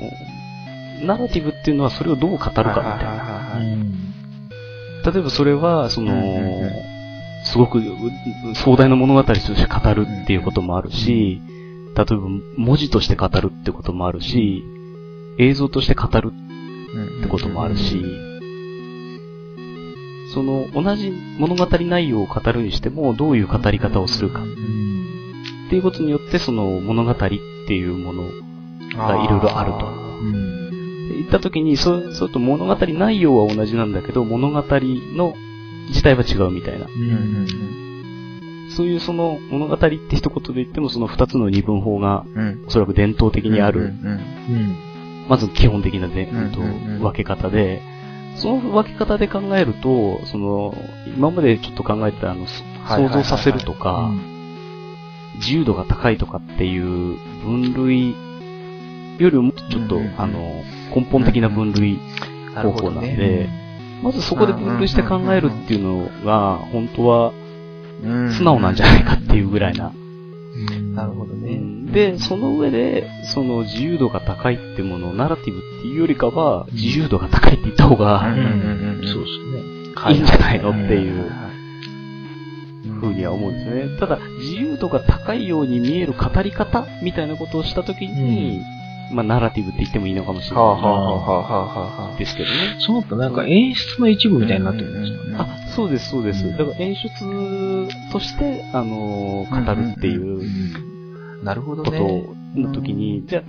ナラティブっていうのはそれをどう語るかみたいな。例えばそれは、その、すごく壮大な物語として語るっていうこともあるし、例えば文字として語るってこともあるし、映像として語るってこともあるし、その同じ物語内容を語るにしてもどういう語り方をするか。っていうことによってその物語っていうものがいろいろあると。言ったときに、そう、そうと物語内容は同じなんだけど、物語の自体は違うみたいな。そういうその物語って一言で言ってもその二つの二分法が、おそらく伝統的にある、まず基本的なで、分け方で、その分け方で考えると、その、今までちょっと考えてたあの、想像させるとか、自由度が高いとかっていう分類よりもちょっと、あの、根本的な分類方法なんで、まずそこで分類して考えるっていうのが、本当は、素直なんじゃないかっていうぐらいな。なるほどね。で、その上で、その自由度が高いってものをナラティブっていうよりかは、自由度が高いって言った方が、そうですね。いいんじゃないのっていうふうには思うんですね。ただ、自由度が高いように見える語り方みたいなことをしたときに、まあ、ナラティブって言ってもいいのかもしれない。ですけどね。そうなったなんか演出の一部みたいになってるんですよね。あ、そうです、そうです。だから演出として、あのー、語るっていう、なるほどことの時に、じゃ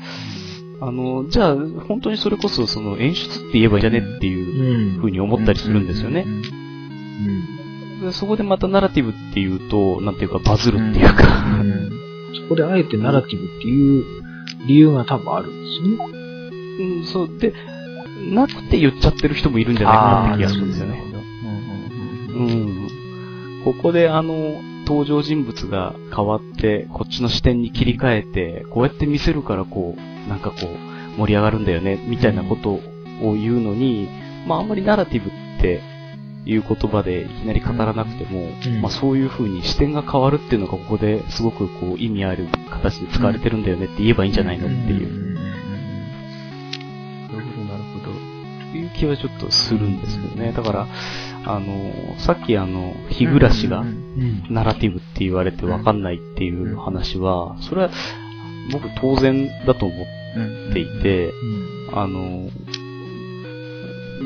あ、あの、じゃあ、本当にそれこそ、その演出って言えばいいじゃねっていうふうに思ったりするんですよね。でそこでまたナラティブっていうと、なんていうかバズるっていうか、そこであえてナラティブっていう理由が多分あるんですよね。うん、そう。で、なくて言っちゃってる人もいるんじゃないかなって気がするんですよね。うん。ここであの、登場人物が変わって、こっちの視点に切り替えて、こうやって見せるからこう、なんかこう、盛り上がるんだよね、みたいなことを言うのに、まああんまりナラティブって、いう言葉でいきなり語らなくても、うんまあそういう風に視点が変わるっていうのがここですごくこう意味ある形で使われてるんだよねって言えばいいんじゃないのっていう、なるほど、なるほど。いう気はちょっとするんですけどね。だから、あの、さっきあの、日暮らしが。ナラティブって言われてわかんないっていう話は、それは僕当然だと思うんっていて、うんあの、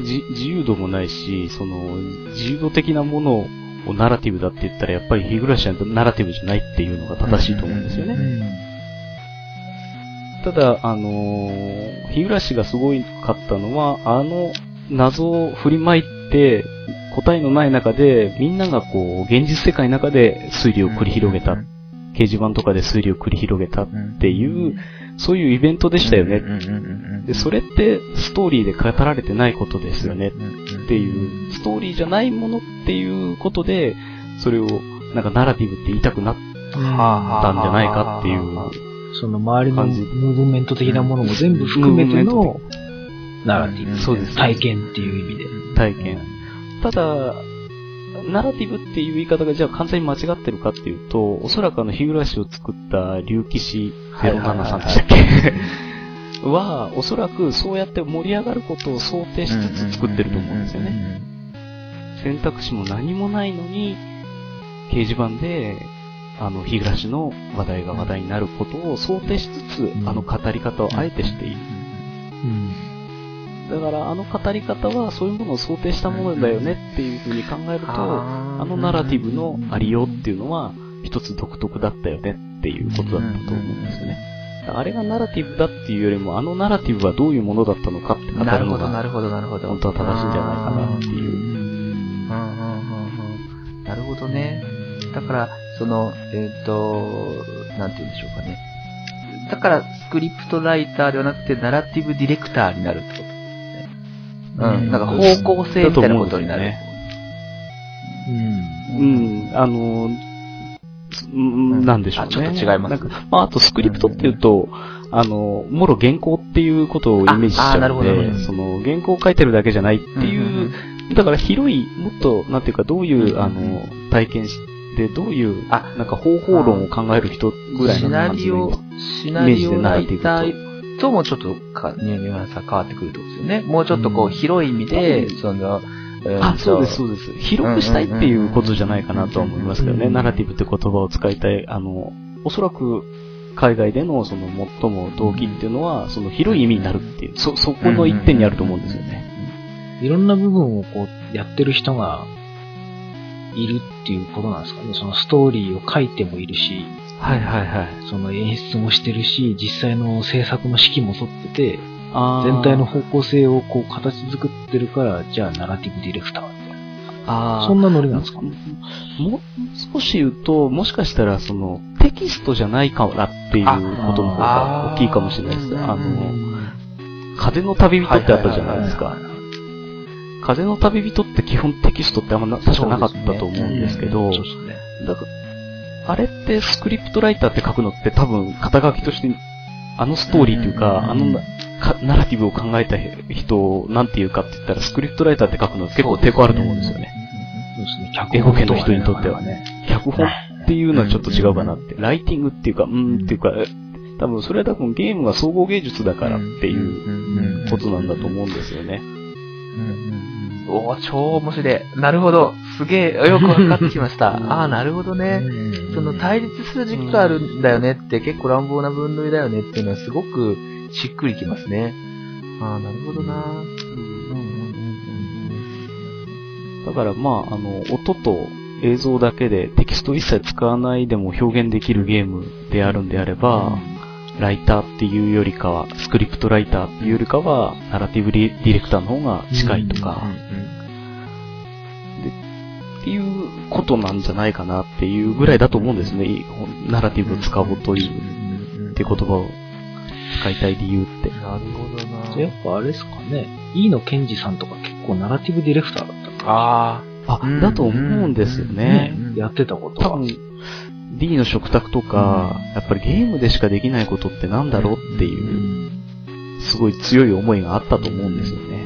じ自由度もないし、その、自由度的なものをナラティブだって言ったら、やっぱり日暮らしはナラティブじゃないっていうのが正しいと思うんですよね。ただ、あのー日暮らしがすごいかったのは、あの謎を振りまいて、答えのない中で、みんながこう、現実世界の中で推理を繰り広げた、掲示板とかで推理を繰り広げたっていう、そういうイベントでしたよね。で、それってストーリーで語られてないことですよねっていう、ストーリーじゃないものっていうことで、それをなんかナラティブって言いたくなっはたんじゃないかっていう。その周りのムーブメント的なものも全部含めてのナラティブ。そうです体験っていう意味で。体験。ただ、ナラティブっていう言い方がじゃあ完全に間違ってるかっていうと、おそらくあの日暮らしを作った竜騎士07さんでしたっけ？は、おそらくそうやって盛り上がることを想定しつつ作ってると思うんですよね。選択肢も何もないのに、掲示板で、あの、日暮らしの話題が話題になることを想定しつつ、ん。あの語り方をあえてしている。だから、あの語り方はそういうものを想定したものだよねっていうふうに考えると、ああのナラティブのありようっていうのは、一つ独特だったよねっていうことだったと思うんですよね。あれがナラティブだっていうよりも、あのナラティブはどういうものだったのかって語なるほど、なるのが、るほど、なるほど。本当は正しいんじゃないかなっていう。なるほどね。だから、その、えっ、と、なんて言うんでしょうかね。だから、スクリプトライターではなくて、ナラティブディレクターになるってこと。うん。なんか方向性みたいなことになる。うん、あの、うんなんでしょうね。あちょっと違います。なんか、まあ、あとスクリプトっていうと、あの、もろ原稿っていうことをイメージしちゃああなるうので、その、原稿を書いてるだけじゃないっていう、だから広い、もっと、なんていうか、どういう、あの、体験して、どういう、あ。なんか方法論を考える人ぐらいシのナリオ感じで、シナリオライターともちょっとか、ニュアンスが変わってくるってことですよね。もうちょっとこう、うん広い意味で、うんその、あ、そうです、そうです。広くしたいっていうことじゃないかなとは思いますけどね。うんナラティブって言葉を使いたい。あの、おそらく、海外でのその最も動機っていうのは、その広い意味になるっていう、そ、そこの一点にあると思うんですよね。いろんな部分をこう、やってる人が、いるっていうことなんですかね。そのストーリーを書いてもいるし、はいはいはい。その演出もしてるし、実際の制作の指揮も取ってて、全体の方向性をこう形作ってるから、じゃあナラティブディレクターみたいな。あーそんなノリなんですか？ももう少し言うと、もしかしたら、その、テキストじゃないかなっていうことの方が大きいかもしれないです。あの、風の旅人ってあったじゃないですか。風の旅人って基本テキストってあんまな確かなかったと思うんですけど。だから、あれってスクリプトライターって書くのって多分肩書きとして、あのストーリーっていうか、あのなかナラティブを考えた人をなんて言うかって言ったら、スクリプトライターって書くの結構抵抗あると思うんですよね。そうですね。英語圏の人にとってはね。脚本っていうのはちょっと違うかなって。ライティングっていうか、うーんっていうか、え多分それは多分ゲームが総合芸術だからっていうことなん。だと思うん。ですよね。おー超面白い。なるほど。すげえ、よくわかってきました。ああ、なるほどね。その対立する軸があるんだよねって、結構乱暴な分類だよねっていうのはすごくしっくりきますね。ああ、なるほどな。うんうんうんだからまあ、あの、音と映像だけでテキスト一切使わないでも表現できるゲームであるんであれば、ライターっていうよりかは、スクリプトライターっていうよりかは、ナラティブディレクターの方が近いとか、っていうことなんじゃないかなっていうぐらいだと思うんですね。いナラティブを使おうという、って言葉を使いたい理由って。なるほどな。やっぱあれですかね。飯野健二さんとか結構ナラティブディレクターだったああ、うんだと思うんですよ。ね。やってたことは。多分、D の食卓とか、やっぱりゲームでしかできないことってなんだろうっていう、すごい強い思いがあったと思うんですよね。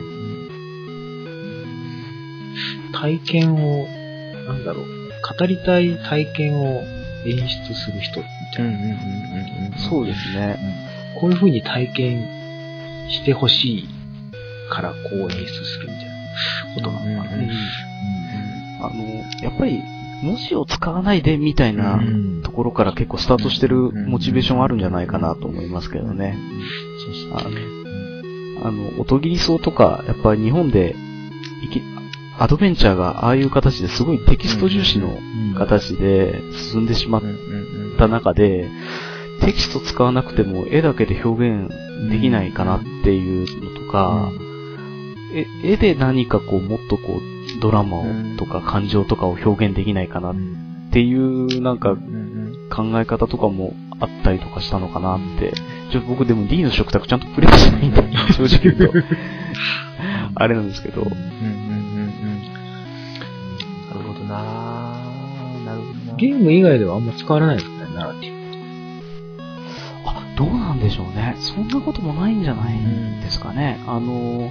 体験を、なんだろう、語りたい体験を演出する人みたいな。そうですね。こういう風に体験してほしいからこう演出するみたいなことなのかなね。あの、やっぱり文字を使わないでみたいなうん。ところから結構スタートしてるモチベーションあるんじゃないかなと思いますけどね。あの、音切り草とか、やっぱり日本でアドベンチャーがああいう形ですごいテキスト重視のうん。形で進んでしまった中で、テキスト使わなくても絵だけで表現できないかなっていうのとか、え絵で何かこうもっとこうドラマをとか感情とかを表現できないかなっうんていうなんか考え方とかもあったりとかしたのかなって。ちょっと僕でも D の食卓ちゃんとプレイしてないんで、正直言うと。あれなんですけど。うんうんうんうん。なるほどななるほどなゲーム以外ではあんま使われないですかね、ナラティブ。あ、どうなんでしょうね。そんなこともないんじゃないですかね。あの、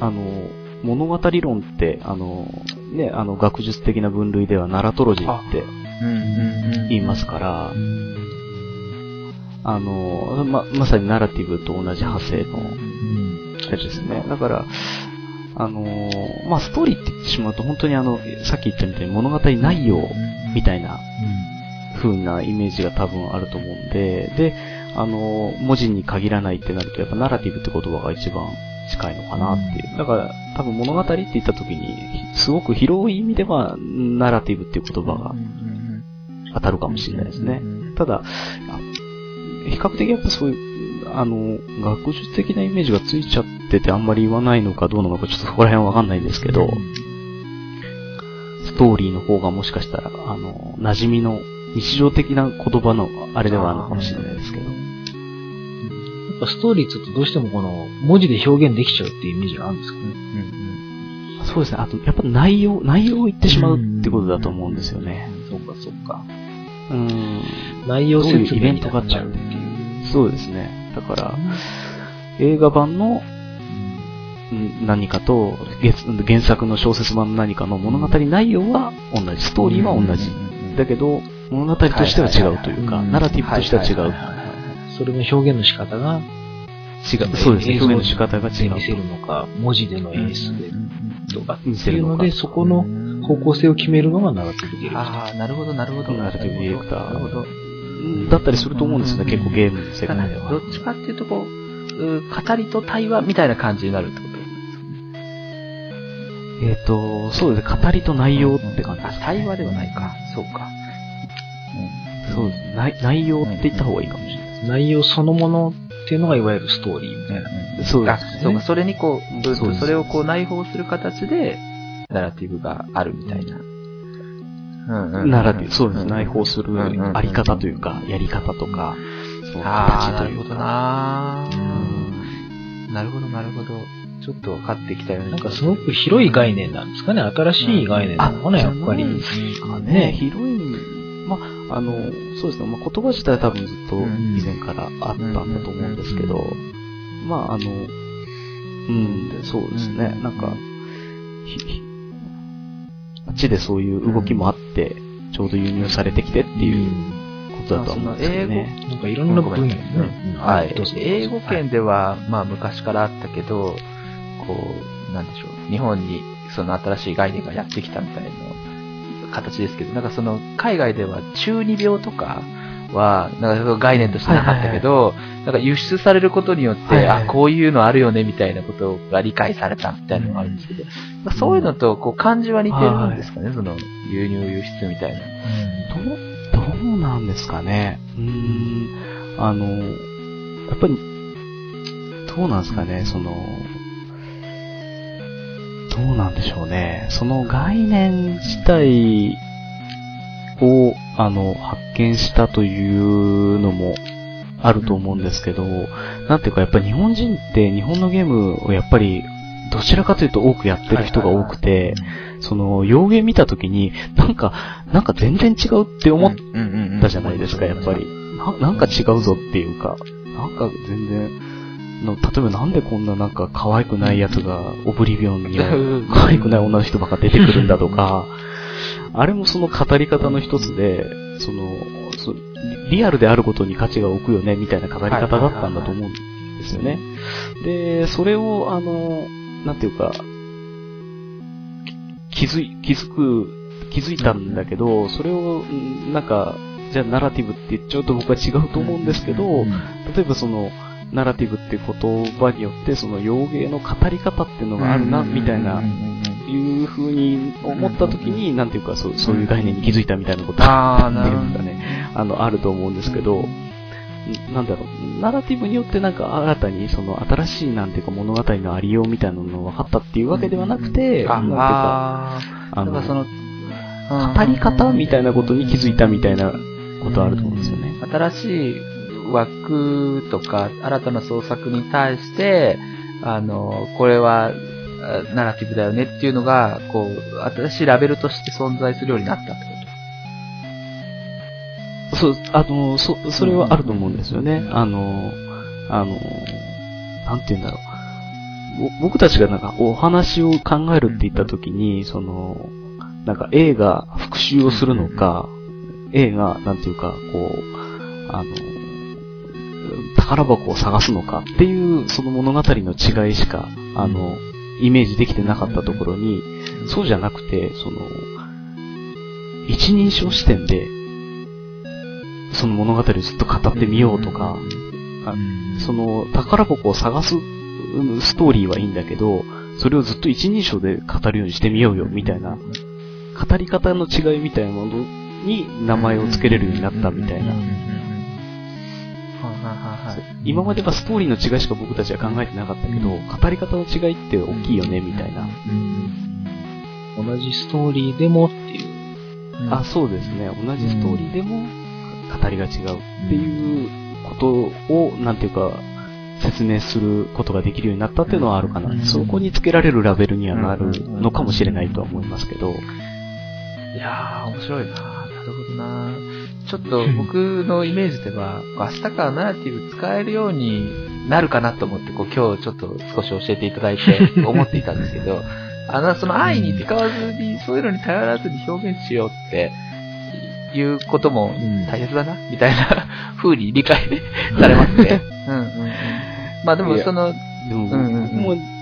あの、物語論って、あの、ね、あの、学術的な分類ではナラトロジーって。言いますから、あの、ま、まさにナラティブと同じ派生のうん。あれですね。だから、あのーまあ、ストーリーって言ってしまうと、本当にあの、さっき言ったみたいに物語内容みたいな風なイメージが多分あると思うんで、で、あのー文字に限らないってなると、やっぱナラティブって言葉が一番近いのかなっていう。だから、多分物語って言った時に、すごく広い意味では、ナラティブっていう言葉が当たるかもしれないですね。ただ、あ比較的やっぱそういう、あの、学術的なイメージがついちゃっててあんまり言わないのかどうなのかちょっとそこら辺はわかんないんですけど、ストーリーの方がもしかしたら、あの、馴染みの日常的な言葉のあれではあるのかもしれないですけど。ストーリーって言うとどうしてもこの文字で表現できちゃうっていうイメージがあるんですかね。そうですね。あと、やっぱ内容、内容を言ってしまうってことだと思うんですよね。そうか、そうか。うん。内容説明イベントがあっちゃうっていう。そうですね。だから、映画版のうん何かと、原原作の小説版の何かの物語内容は同じ、ストーリーは同じ。だけど、物語としては違うというか、ナラティブとしては違う。それの表現の仕方が、違う。そうですね。表現の仕方が違うで見せるのか、文字での演出でとかって見せるのかいうので、そこの方向性を決めるのがナラティブディレクター。ああ、なるほど、なるほど。ナラティブディレクターなるほど。だったりすると思うんですよね、結構ゲームの世界ではど。っちかっていうと、こう、う語りと対話みたいな感じになるってこと？ですえっと、そうですね。語りと内容って感じですあ、対話ではないか。そうか。そうですね。内内容って言った方がいいかもしれない。内容そのものっていうのがいわゆるストーリーみたいな。あそうですね。そうか、それにこう、ぶそれをこう内包する形で、ナラティブがあるみたいな。うんうんナラティブ、そうです。内包するあり方というか、やり方とか、そのああ、形というか。なるほどなうんなるほど、なるほど。ちょっと分かってきたよね。なんかすごく広い概念なんですかね。新しい概念なのかな、やっぱり。ね、広い、まあ、あの、そうですね、まあ、言葉自体は多分ずっと以前からあったんだと思うんですけど、まあ、あの、うん、そうですね、なんか、あっちでそういう動きもあって、ちょうど輸入されてきてっていうことだとは思うんですけどね。なんかいろんな分野ね。うんはい。英語圏では、まあ昔からあったけど、こう、なんでしょう。日本にその新しい概念がやってきたみたいな形ですけど、なんかその海外では中二病とかは、なんかその概念としてなかったけど、なんか輸出されることによって、あ、こういうのあるよねみたいなことが理解されたみたいなのがあるんですけど、まあそういうのとこう漢字は似てるんですかね、その輸入輸出みたいな。どう、どうなんですかね。うーん、あの、やっぱり、どうなんですかね、その、どうなんでしょうね。その概念自体を、あの、発見したというのもあると思うんですけど、なんていうか、やっぱり日本人って日本のゲームをやっぱり、どちらかというと多くやってる人が多くて、その、洋芸見たときに、なんか、なんか全然違うって思ったじゃないですか、やっぱり。ななんか違うぞっていうか、なんか全然、の、例えばなんでこんななんか可愛くないやつがオブリビオンには可愛くない女の人ばっか出てくるんだとか、あれもその語り方の一つで、その、そリアルであることに価値が置くよね、みたいな語り方だったんだと思うんですよね。で、それを、あの、なんていうか、気づい、気づく、気づいたんだけど、それを、なんか、じゃあナラティブって言っちゃうと僕は違うと思うんですけど、例えばその、ナラティブって言葉によって、その洋芸の語り方っていうのがあるな、みたいな、いうふうに思ったときに、なんていうかそう、そういう概念に気づいたみたいなこと っていうかね、あの、あると思うんですけど、なんだろう、ナラティブによってなんか新たにその新しいなんていうか物語のありようみたいなのが分かったっていうわけではなくて、あなんていうか、ああのその、語り方みたいなことに気づいたみたいなことあると思うんですよね。新しい枠とか新たな創作に対して、あの、これはあナラティブだよねっていうのが、こう、新しいラベルとして存在するようになったってこそう、あの、そ、それはあると思うんですよね。あの、あの、なんて言うんだろう。ぼ僕たちがなんかお話を考えるって言った時に、その、なんか A が復讐をするのか、A が、なんていうか、こう、あの、宝箱を探すのかっていう、その物語の違いしか、あの、イメージできてなかったところに、そうじゃなくて、その、一人称視点で、その物語をずっと語ってみようとか、その宝箱を探すストーリーはいいんだけど、それをずっと一人称で語るようにしてみようよ、みたいな、語り方の違いみたいなものに名前を付けれるようになったみたいな。今まではストーリーの違いしか僕たちは考えてなかったけど、語り方の違いって大きいよね、みたいな。同じストーリーでもっていう。あ、そうですね。同じストーリーでも語りが違うっていうことを、なんていうか、説明することができるようになったっていうのはあるかな。うん。そこにつけられるラベルにはなるのかもしれないとは思いますけど。いやー、面白いななるほどなちょっと僕のイメージでは、明日からナラティブ使えるようになるかなと思って、こう今日ちょっと少し教えていただいて 思っていたんですけど、あの、その愛に使わずに、そういうのに頼らずに表現しようっていうこともうん大切だな、みたいな 風に理解されますね。うんうんうん。まあでもその、でも、うんうん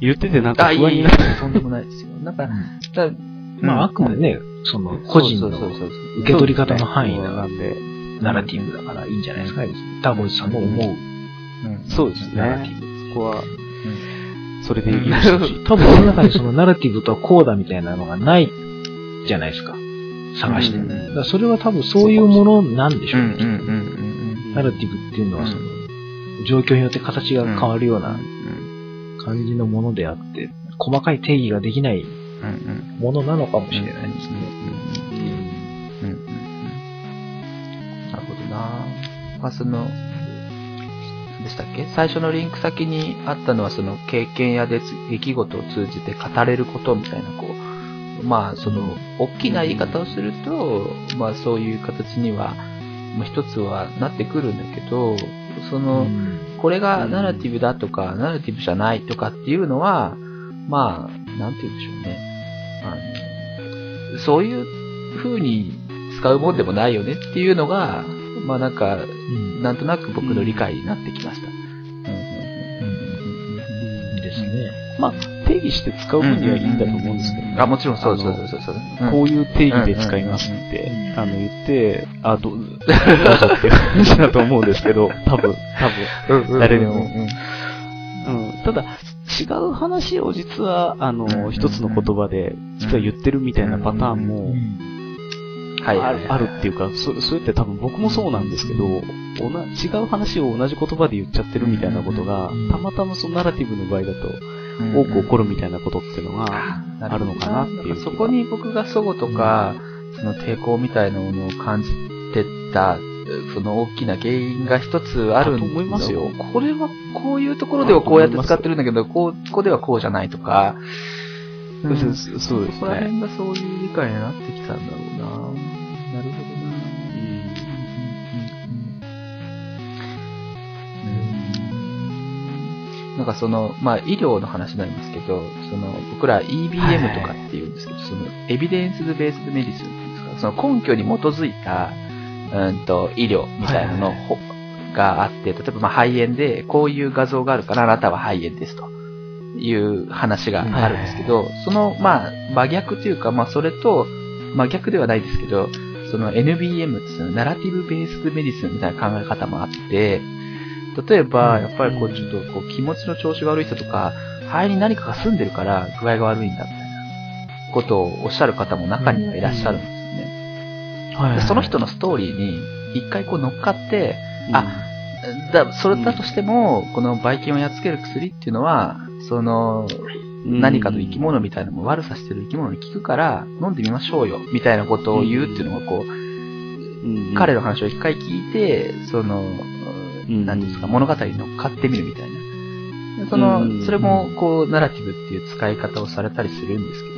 言っててなんか不安になる。とんでもないですよ。なんか、だまあ、あくまでね、その、個人の受け取り方の範囲ななんで。ナラティブだからいいんじゃないですか、タボイさんの思う。うん。そうですね。ナラティブ。そこは、うん。それでいいですし。多分その中にそのナラティブとはこうだみたいなのがないじゃないですか。探して。だそれは多分そういうものなんでしょう。ね。ナラティブっていうのはその、う状況によって形が変わるようなうん。感じのものであって、細かい定義ができないものなのかもしれないですね。うんうんうんなるほどな。まあその、でしたっけ？最初のリンク先にあったのはその経験や出出来事を通じて語れることみたいなこう、まあその、大きな言い方をすると、まあそういう形には、まあ一つはなってくるんだけど、その、うん。これがナラティブだとか、ナラティブじゃないとかっていうのは、まあ、なんて言うんでしょうね。そういう風に使うもんでもないよねっていうのが、まあなんか、うん。なんとなく僕の理解になってきました。ですね。まあ、定義して使う分にはいいん。だと思うん。ですけどね。あ、もちろん。そうそうそうそう。こういう定義で使いますって、あの、言って、あ、どう、どうぞっていう感じだと思うん。ですけど、多分、多分。誰でもうん。ただ、違う話を実は、あの、一つの言葉で、実は言ってるみたいなパターンも、はいあるあるっていうか、そそれって多分僕もそうなんですけど、おな違う話を同じ言葉で言っちゃってるみたいなことがうん、たまたまそのナラティブの場合だと、多く起こるみたいなことっていうのが、あるのかなっていうそこに僕が祖母とか、その抵抗みたいなものを感じてた、その大きな原因が一つあるんだと思いますよ。これはこういうところではこうやって使ってるんだけど、こう、ここではこうじゃないとか、そうですそうですそこらね。辺がそういう理解になってきたんだろうな。なるほどな。うん。なんかその、まあ医療の話になりますけど、その僕ら EBM とかって言うんですけど、そのエビデンスベースメディスンっていうんですか、その根拠に基づいた、うんと医療みたいなのはいがあって、例えばまあ肺炎でこういう画像があるからあなたは肺炎ですと。いう話があるんですけど、そのまあ真逆というか、まあそれと真逆ではないですけど、その NBM っていうのナラティブベースメディスンみたいな考え方もあって、例えば、やっぱりこう、ちょっとこう気持ちの調子が悪い人とか、肺に何かが住んでるから具合が悪いんだみたいなことをおっしゃる方も中にはいらっしゃるんですよね。はいでその人のストーリーに一回こう乗っかって、あだそれだとしても、このばい菌をやっつける薬っていうのは、その、何かの生き物みたいなのも悪さしてる生き物に効くから飲んでみましょうよみたいなことを言うっていうのがこう、うん彼の話を一回聞いて、その、ん何ですか、物語に乗っかってみるみたいな。その、うんそれも、こう、ナラティブっていう使い方をされたりするんですけ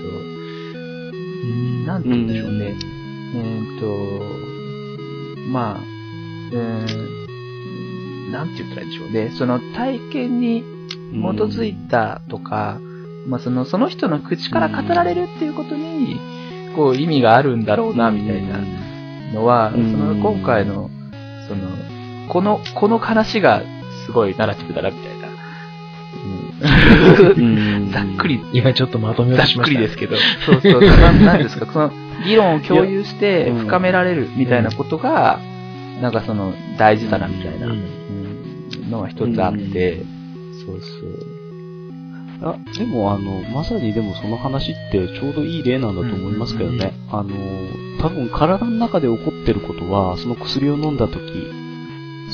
ど、なんて言うんでしょうね。えーっと、まあ、えー、なんて言ったらいいんでしょうね。その体験に基づいたとか、まあその、その人の口から語られるっていうことに、こう意味があるんだろうな、みたいなのは、そうんの今回の、その、この、この話がすごいナラティブだな、みたいな。うん ざっくり、今ちょっとまとめようざっとしました。くりですけど、そうそう、ななんですか、その、議論を共有して深められるみたいなことが、なんかその、大事だな、みたいな、のが一つあって、そうそう。あでも、あの、まさにでもその話ってちょうどいい例なんだと思いますけどね。あの、多分体の中で起こってることは、その薬を飲んだ時、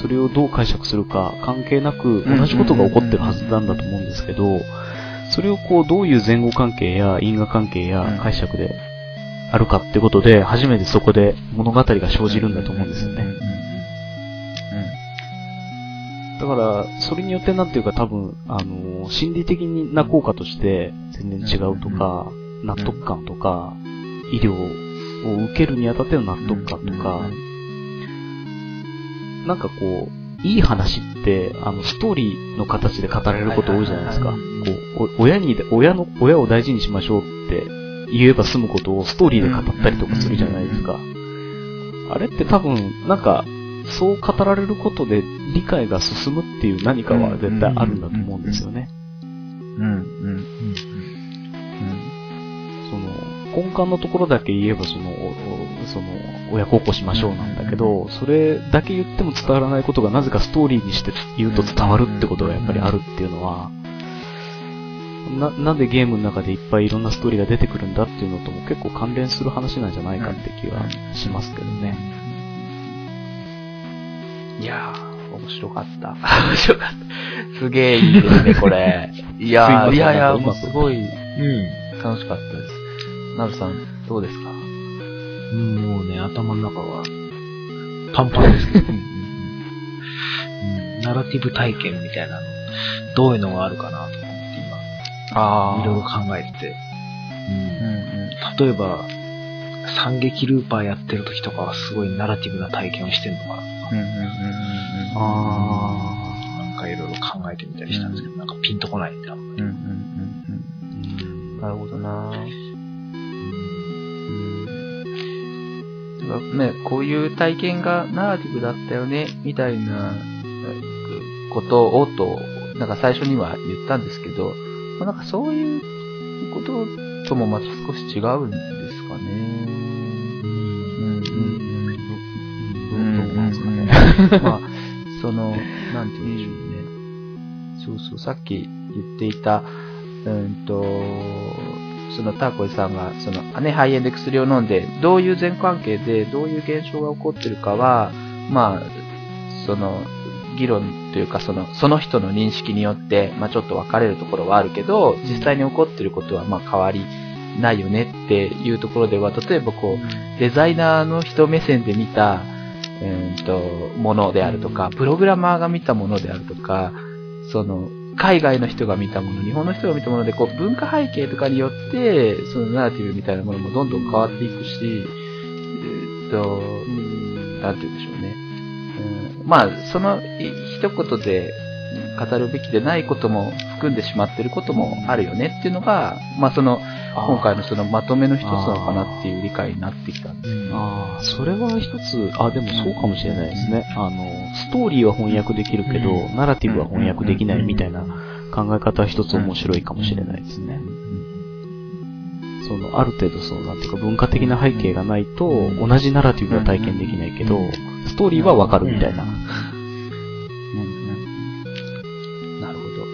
それをどう解釈するか関係なく同じことが起こってるはずなんだと思うんですけど、それをこうどういう前後関係や因果関係や解釈であるかってことで、初めてそこで物語が生じるんだと思うんですよね。だから、それによってなん。ていうか多分、あの、心理的な効果として全然違うとか、納得感とか、医療を受けるにあたっての納得感とか、なん。かこう、いい話って、あの、ストーリーの形で語られること多いじゃないですか。こう、親に、親の、親を大事にしましょうって言えば済むことをストーリーで語ったりとかするじゃないですか。あれって多分、なんか、そう語られることで理解が進むっていう何かは絶対あるんだと思うんですよね。うん、うん、うん。その、根幹のところだけ言えば、その、その、親孝行しましょうなんだけど、それだけ言っても伝わらないことがなぜかストーリーにして言うと伝わるってことがやっぱりあるっていうのは、な、なんでゲームの中でいっぱいいろんなストーリーが出てくるんだっていうのとも結構関連する話なんじゃないかって気はしますけどね。いやー、面白かった。面白かった。すげえいいですね、これ。いやー、すいやいや、もうすごいうん。楽しかったです。なるさん、どうですか？うんもうね、頭の中はパンパンですけど、ナラティブ体験みたいなの、どういうのがあるかなとあ今、いろいろ考えてて、うん。うん、例えば、惨劇ルーパーやってる時とかはすごいナラティブな体験をしてんのかな。とか、うんうんうんうんうん。あなんかいろいろ考えてみたりしたんですけど、なんかピンとこないんだ。うんうんうんうん。なるほどな。ね、こういう体験がナラティブだったよね、みたいなえことをと、なんか最初には言ったんですけど、まあなんかそういうことともまた少し違うんですかね。うんうんうん。どうなんですかね。まあ、その、なんて言うんでしょうね。そうそう、さっき言っていた、うんと、そのターコイさんが、その、ね、肺炎で薬を飲んで、どういう前関係で、どういう現象が起こってるかは、まあ、その、議論というか、その、その人の認識によって、まあちょっと分かれるところはあるけど、実際に起こってることは、まあ変わりないよねっていうところでは、例えばこう、デザイナーの人目線で見た、えー、とものであるとか、プログラマーが見たものであるとか、その、海外の人が見たもの、日本の人が見たもので、こう、文化背景とかによって、そのナラティブみたいなものもどんどん変わっていくし、えー、と、なんて言うんでしょうね。うん、まあ、そのい一言で、語るべきでないことも含んでしまってることもあるよねっていうのが、まあその、今回のそのまとめの一つなのかなっていう理解になってきた。ん。ですね。ああ、それは一つ、あ、でもそうかもしれないですね。あの、ストーリーは翻訳できるけど、うナラティブは翻訳できないみたいな考え方は一つ面白いかもしれないですね。その、ある程度その、なんていうか文化的な背景がないと、同じナラティブは体験できないけど、ストーリーはわかるみたいな。なるほど。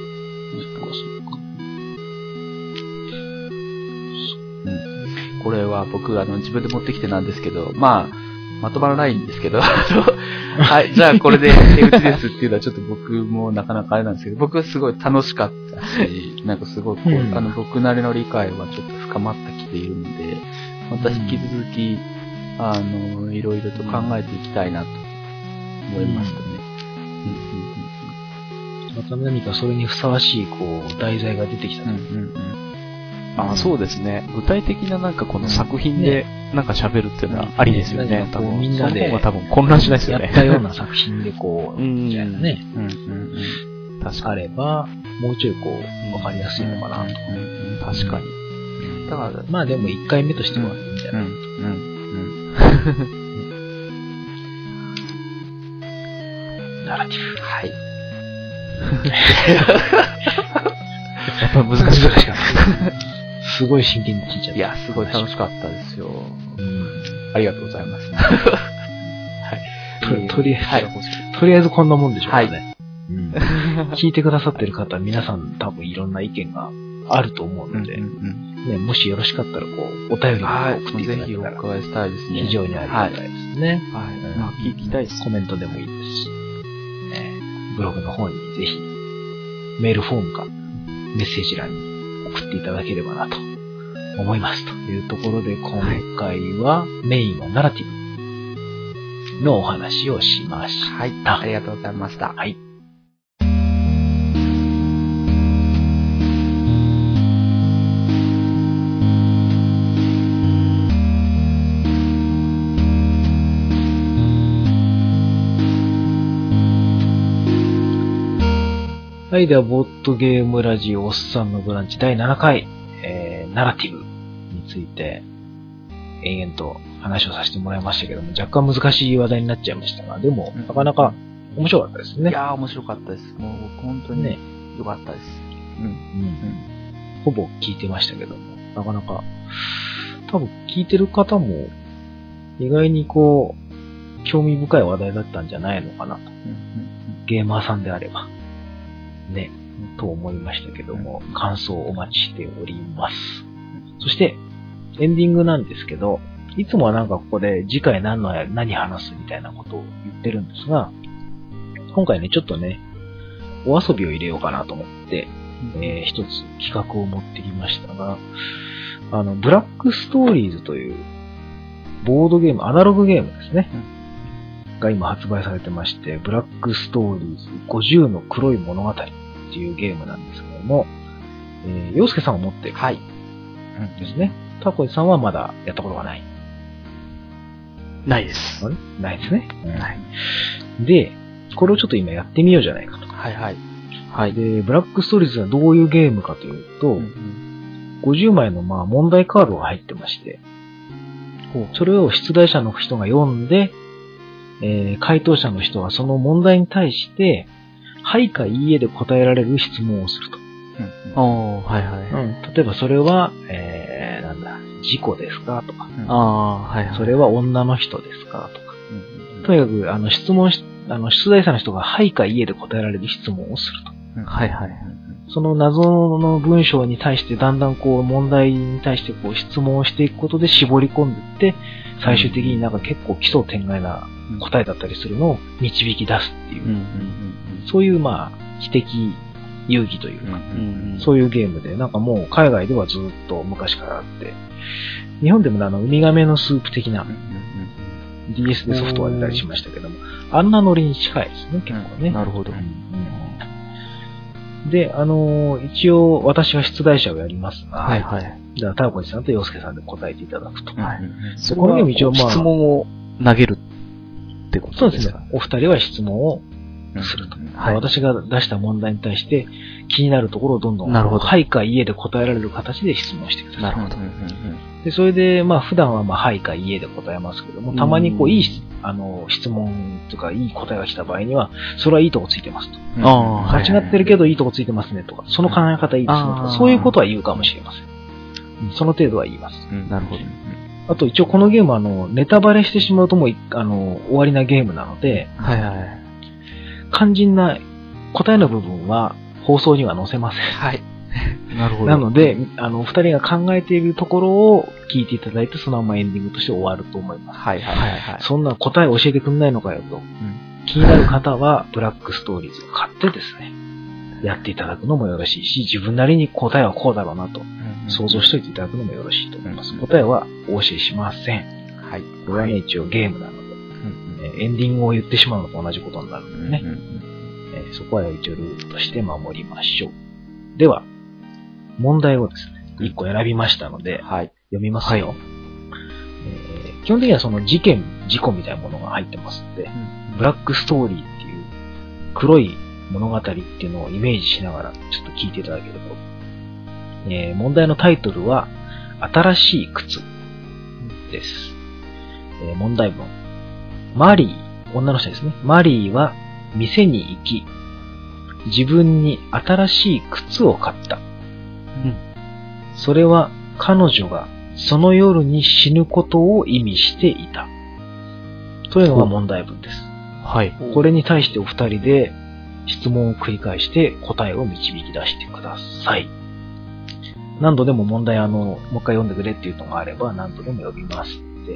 うん。これは僕、あの、自分で持ってきてなんですけど、まあ、まとまらないんですけど、はい、じゃあこれで手打ちですっていうのはちょっと僕もなかなかあれなんですけど、僕はすごい楽しかったし、なんかすごいこう、うんあの、僕なりの理解はちょっと深まってきているので、また引き続き、あの、いろいろと考えていきたいなと思いましたね。また何かそれにふさわしい、こう、題材が出てきたうんうんと。うんうんあそうですね。具体的ななんかこの作品でなんか喋るっていうのはありですよね。ね多分。みんなでその方が多分混乱しないですよね。やったような作品でこう、うん。みたいなね、うん。うん確かに。あれば、もうちょいこう、わかりやすいのかなと。うん。うん。確かに。だから、まあでも1回目としては、みたい？うん。な。うん。ナラティブ。はい。やっぱり難しい。難しかった。すごい真剣に聞いちゃった。いや、すごい楽しかったですよ。うんありがとうございます。ととりあえず、はい。とりあえずこんなもんでしょうかはいね。うん 聞いてくださってる方、皆さん多分いろんな意見があると思ううんので、うんね、もしよろしかったら、こう、お便りをはい。送っていたぜひおだけたら、伺いしたいですね。非常にありがたいですね。はい。まあ聞きたいですコメントでもいいですし、ね、ブログの方にぜひ、メールフォームか、メッセージ欄に送っていただければなと思います。というところで、今回はメインはナラティブのお話をしましはい。た。ありがとうございました。はい。はい、では、ボットゲームラジオおっさんのブランチ第7回、えー、ナラティブについて、延々と話をさせてもらいましたけども、若干難しい話題になっちゃいましたが、でも、なかなか面白かったですね。いやー、面白かったです。もう僕本当にね良かったです。うん。うんほぼ聞いてましたけども、なかなか、多分聞いてる方も、意外にこう、興味深い話題だったんじゃないのかなと。ゲーマーさんであれば。ね、と思いましたけども、感想をお待ちしております。そして、エンディングなんですけど、いつもはなんかここで次回何の、何話すみたいなことを言ってるんですが、今回ね、ちょっとね、お遊びを入れようかなと思って、えー一つ企画を持ってきましたが、あの、ブラックストーリーズという、ボードゲーム、アナログゲームですね。が今発売されてまして、ブラックストーリーズ50の黒い物語っていうゲームなんですけども、えー、洋介さんを持ってるはい。ですね。タコイさんはまだやったことがない。ないです。あれ？ないですね。はい。で、これをちょっと今やってみようじゃないかと。はいはい。はい。で、ブラックストーリーズはどういうゲームかというと、50枚のまあ問題カードが入ってまして、それを出題者の人が読んで、えー回答者の人はその問題に対して、はいかいいえで答えられる質問をすると。ああ、はいはい。例えばそれは、えー、なんだ、事故ですかとか、ああ、はいはい。それは女の人ですかとか。とにかく、あの、質問し、あの、出題者の人がはいかいいえで答えられる質問をすると。はいはい。その謎の文章に対してだんだんこう問題に対してこう質問をしていくことで絞り込んでいって、最終的になんか結構奇想天外な答えだったりするのを導き出すっていう、うんそういうまあ、知的遊戯というか。そういうゲームで、なんかもう海外ではずっと昔からあって、日本でもあの、ウミガメのスープ的な DS でソフトが出たりしましたけども、あんなノリに近いですね、結構ね。なるほど。で、あのー一応私は出題者をやりますが、はいはい。じゃあ、タオコジさんと洋介さんで答えていただくと。はいそこのゲーム一応まあ質問を投げるってことそうですすでかね。お二人は質問をすると。うん。はい。私が出した問題に対して気になるところをどんどん、なるほど。はいかいえで答えられる形で質問してください。なるほど。うんうんうんで、それで、まあ普段はまあはいかいえで答えますけども、たまにこういいしあの質問とかいい答えが来た場合には、それはいいとこついてますと。間違ってるけどいいとこついてますねとか、その考え方いいですねとか、そういうことは言うかもしれません。うん。その程度は言います。うん。なるほどあと一応このゲームはあの、ネタバレしてしまうともういあの、終わりなゲームなので、はいはい。肝心な答えの部分は放送には載せません。はい。なるほど。なので、あの、お二人が考えているところを聞いていただいて、そのままエンディングとして終わると思います。はいはいはいはい。そんな答え教えてくんないのかよと。うん気になる方は、ブラックストーリーズを買ってですね、やっていただくのもよろしいし、自分なりに答えはこうだろうなと、想像しといていただくのもよろしいと思います。うん答えはお教えしません。はい。これはね、一応ゲームなので、エンディングを言ってしまうのと同じことになるのでね、そこは一応ルールとして守りましょう。では、問題をですね、一個選びましたので、はい。読みますよ。えー基本的にはその事件、事故みたいなものが入ってますので、ブラックストーリーっていう黒い物語っていうのをイメージしながらちょっと聞いていただければ。えー問題のタイトルは、新しい靴です。えー問題文。マリー、女の人ですね。マリーは店に行き、自分に新しい靴を買った。うんそれは彼女がその夜に死ぬことを意味していた。というのが問題文です。はい。これに対してお二人で質問を繰り返して答えを導き出してください。何度でも問題あの、もう一回読んでくれっていうのがあれば何度でも読みますので、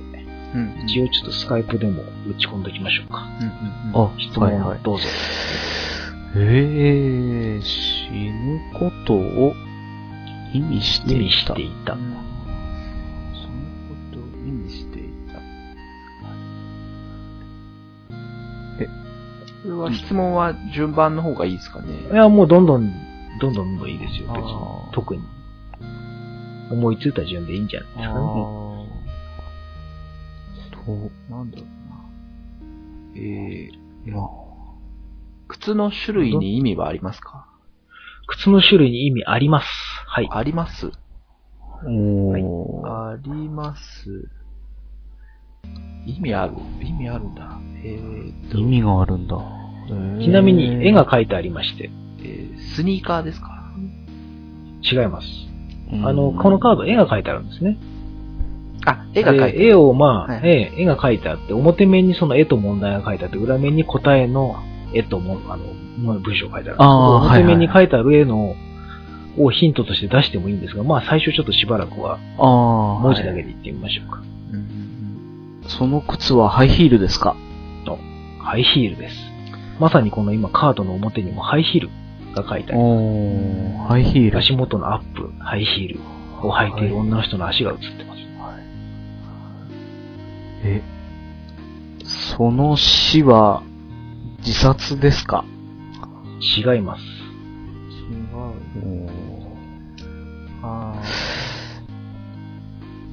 うん一応ちょっとスカイプでも打ち込んでおきましょうか。うんうんあ、質はいはい。問をどうぞ。えー、死ぬことを意味して意味い。したていた。そのこれは質問は順番の方がいいですかねいや、もうどんどん、どんどんどんいいですよ、別に特に。思いついた順でいいんじゃないですかね。と、なんだろうな。えー、まあ、靴の種類に意味はありますか？靴の種類に意味あります。はい。あります？おはあります。意味ある意味あるんだ。え意味があるんだ。ちなみに絵が描いてありまして、えースニーカーですか？違います。あの、このカード絵が描いてあるんですね。あ、絵が描いてで絵をまあ、はい。絵絵が描いてあって、表面にその絵と問題が書いてあって、裏面に答えの絵とも、あの、文章が書いてあるんですけど、あー表面にはいはい。書いてある絵の、をヒントとして出してもいいんですが、まあ最初ちょっとしばらくはああ、文字だけはいで言ってみましょうか。うんうん。その靴はハイヒールですか？ハイヒールです。まさにこの今カードの表にもハイヒールが書いてありまおー、ハイヒーす。ル。足元のアップ、ハイヒールを履いている女の人の足が映ってます。え、その死は自殺ですか？違います。違う。あ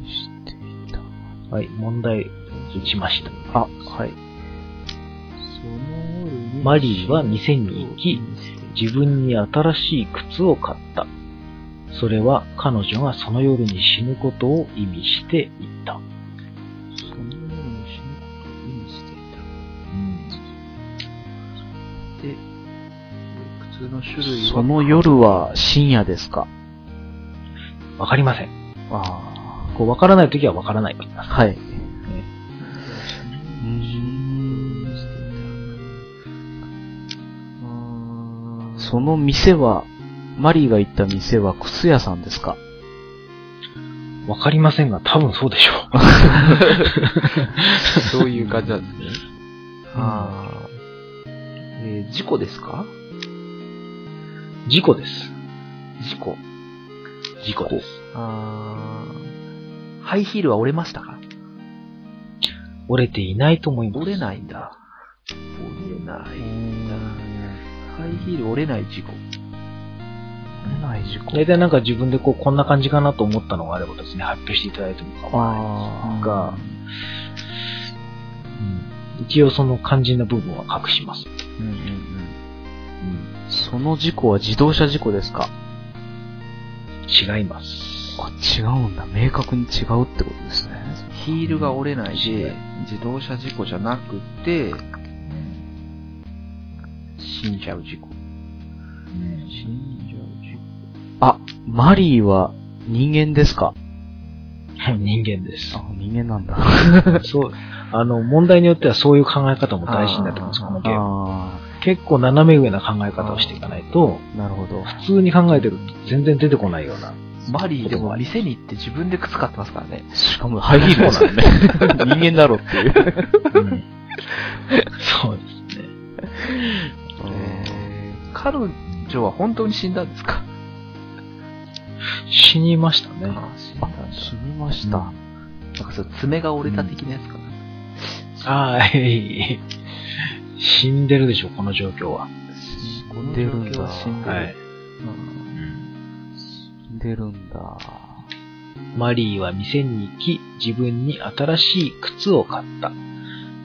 していた。はい、問題打ちました。あ、はい。マリーは店に行き、自分に新しい靴を買った。それは彼女がその夜に死ぬことを意味していた。その夜に死ぬことを意味していた。で、靴の種類は？その夜は深夜ですか？わかりません。あこう、わからないときはわからないと言います。あ。はい。その店は、マリーが行った店は靴屋さんですか？わかりませんが、多分そうでしょう。そういう感じなんですね。ああ。えー事故ですか？事故です。事故。事故です。あーハイヒールは折れましたか？折れていないと思います。折れないんだ。折れないイヒール折れない事故。折れない事故大体なんか自分でこう、こんな感じかなと思ったのがあればですね、発表していただいても構わないあが、うん、一応その肝心な部分は隠します。うんうんうんその事故は自動車事故ですか？違います。あ、違うんだ。明確に違うってことですね。ヒールが折れない違でう、自動車事故じゃなくて、死んじゃう事故。うん死んじゃう事あ、マリーは人間ですか？人間ですあ。、人間なんだ。そう、あの、問題によってはそういう考え方も大事になってます、このゲーム。あ結構斜め上な考え方をしていかないと、あ、なるほど。普通に考えてると全然出てこないような。故。マリーでも店に行って自分で靴買ってますからね。しかもハイヒールなんだね。人間だろっていう。うんそうですね。えー、彼女は本当に死んだんですか？死にましたね。あ死んだ。死にました。なんかそう、爪が折れた的なやつかな。ああ、はい。死んでるでしょ、この状況は。こんでるんだ死んでる。はい。死んでるんだ。マリーは店に行き、自分に新しい靴を買った。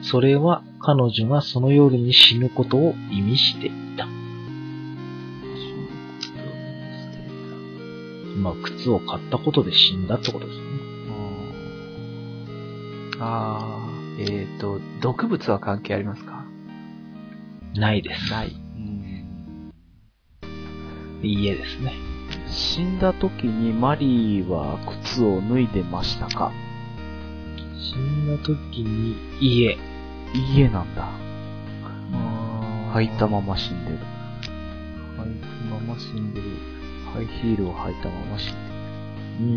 それは彼女がその夜に死ぬことを意味していた。まあ、靴を買ったことで死んだってことですね。あー、えっ、と、毒物は関係ありますか？ないです。ない。うんいいえですね。死んだ時にマリーは靴を脱いでましたか？死んだ時に、いいえ。いいえなんだ。履いたままま死んでる。履いたまま死んでる。ハイヒールを履いたまま死ん。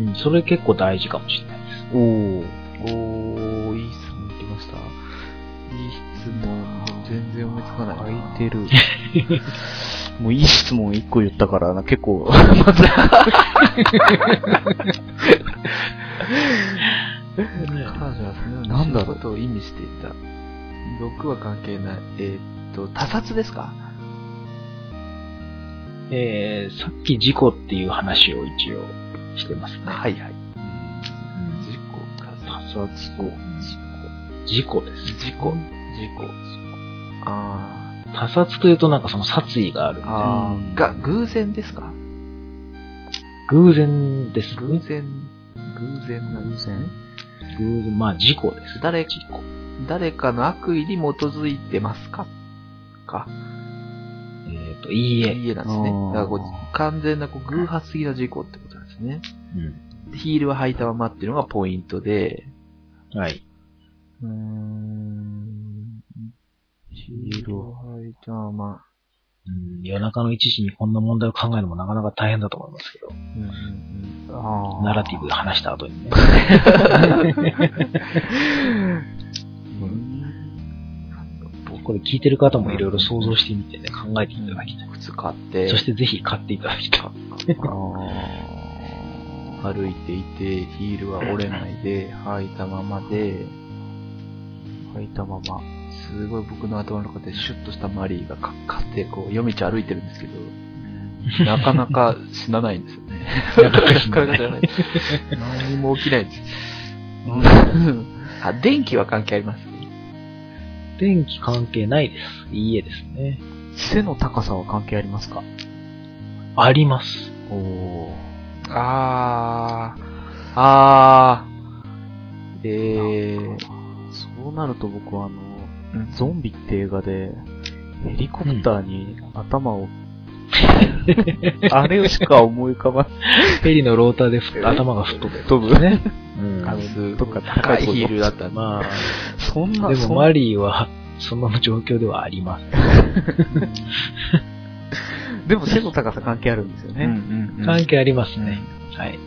うん、それ結構大事かもしれないです。おー。おー、いい質問来ました。いい質問。全然思いつかないな。履いてる。もういい質問一個言ったからな、結構、まず、彼女はそのようなんだろうことを意味していた。毒は関係ない。えーっと、他殺ですか？えー、さっき事故っていう話を一応してますね。はいはい。うん事故か。他殺と事故です。事故。事故。あ他殺というとなんかその殺意があるんーで、あー。うんが、偶然ですか？偶然ですね。偶然、偶然なんですね。偶然、まあ事故です。誰事故。誰かの悪意に基づいてますか？か。えっ、と、いいえ。いいえなんですね。だからこう完全なこう偶発的な事故ってことなんですね。うん。ヒールは履いたままっていうのがポイントで、はい。うーん。ヒールを履いたまま。うん、夜中の1時にこんな問題を考えるのもなかなか大変だと思いますけど、うんうんあーナラティブで話した後にね。これ聞いてる方もいろいろ想像してみてね、考えていただきたい。靴買って、そしてぜひ買っていただきたい。あ歩いていて、ヒールは折れないで、履いたままで、ー履いたまま。すごい僕の頭の中でシュッとしたマリーがかかって、こう、夜道歩いてるんですけど、なかなか死なないんですよね。なかなか死なない。何にも起きないんです。あ、電気は関係あります電気関係ないです。いいえですね。背の高さは関係ありますか？あります。おおあー、あー、えー、そうなると僕はあの、うんゾンビって映画で、ヘリコプターに頭を、あれしか思い浮かばない。ヘリのローターでふ頭が吹っ飛ぶ。飛ぶ？ね。うんとか高いヒールだったんで。まそんな、あ、でもマリーは、その状況ではあります。でも背の高さ関係あるんですよね。うんうんうん関係ありますね。はい。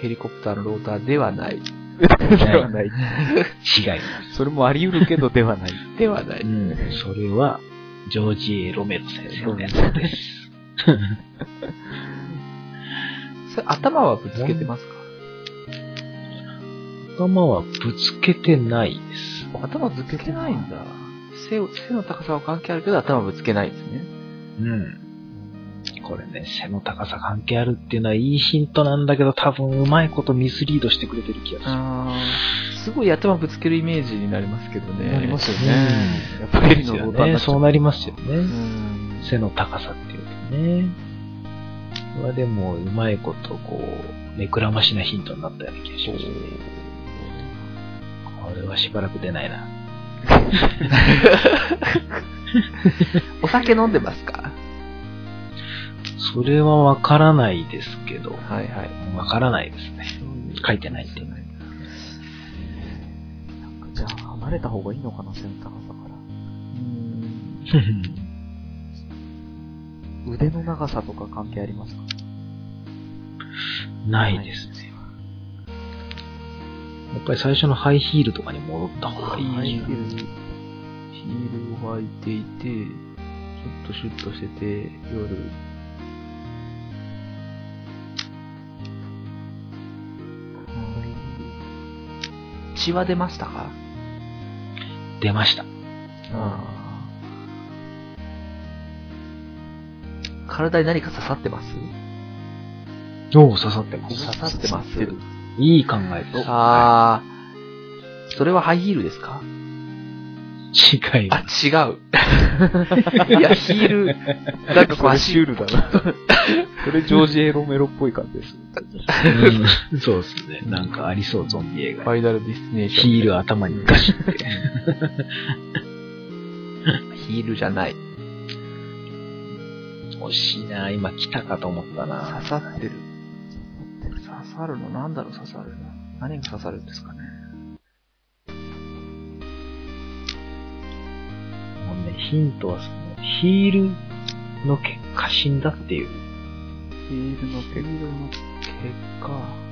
ヘリコプターのローターではない。ではない。違います。それもあり得るけどではない。ではない。うん。それは、ジョージ・エロメロ先生のやつです。それ頭はぶつけてますか？頭はぶつけてないです。頭ぶつけてないんだ。背を背の高さは関係あるけど頭ぶつけないんですね。うん。これね、背の高さ関係あるっていうのはいいヒントなんだけど、多分うまいことミスリードしてくれてる気がする。すごい頭ぶつけるイメージになりますけどね。なりますようんね。やっぱりね。そうなりますよね。うん。背の高さっていうとね。これはでも、うまいこと、こう、目くらましなヒントになったような気がしますね。これはしばらく出ないな。お酒飲んでますか？それはわからないですけど、はいはい。わからないですね。書いてないんで。じゃあ、離れた方がいいのかな、背の高さから。腕の長さとか関係ありますか？ないですね。やっぱり最初のハイヒールとかに戻った方がいい。ハイヒール、ヒールを履いていて、ちょっとシュッとしてて、夜、血は出ましたか？出ました。体に何か刺さってます？おお、刺さってます。刺さってますいい考えです。あー、それはハイヒールですか？違いまあ、違う。いや、ヒール、なんかこう足、ルだな。それジョージ・エロメロっぽい感じです。す。うんそうですね。なんかありそう、ゾンビ映画。ファイナルディスティネーション。ヒール頭にガシって。ヒールじゃない。惜しいな今来たかと思ったな刺さってる。刺さるのなんだろう刺さるの何が刺さるんですかねもうね、ヒントはその、ヒールの結果死んだっていう。ヒールの結果。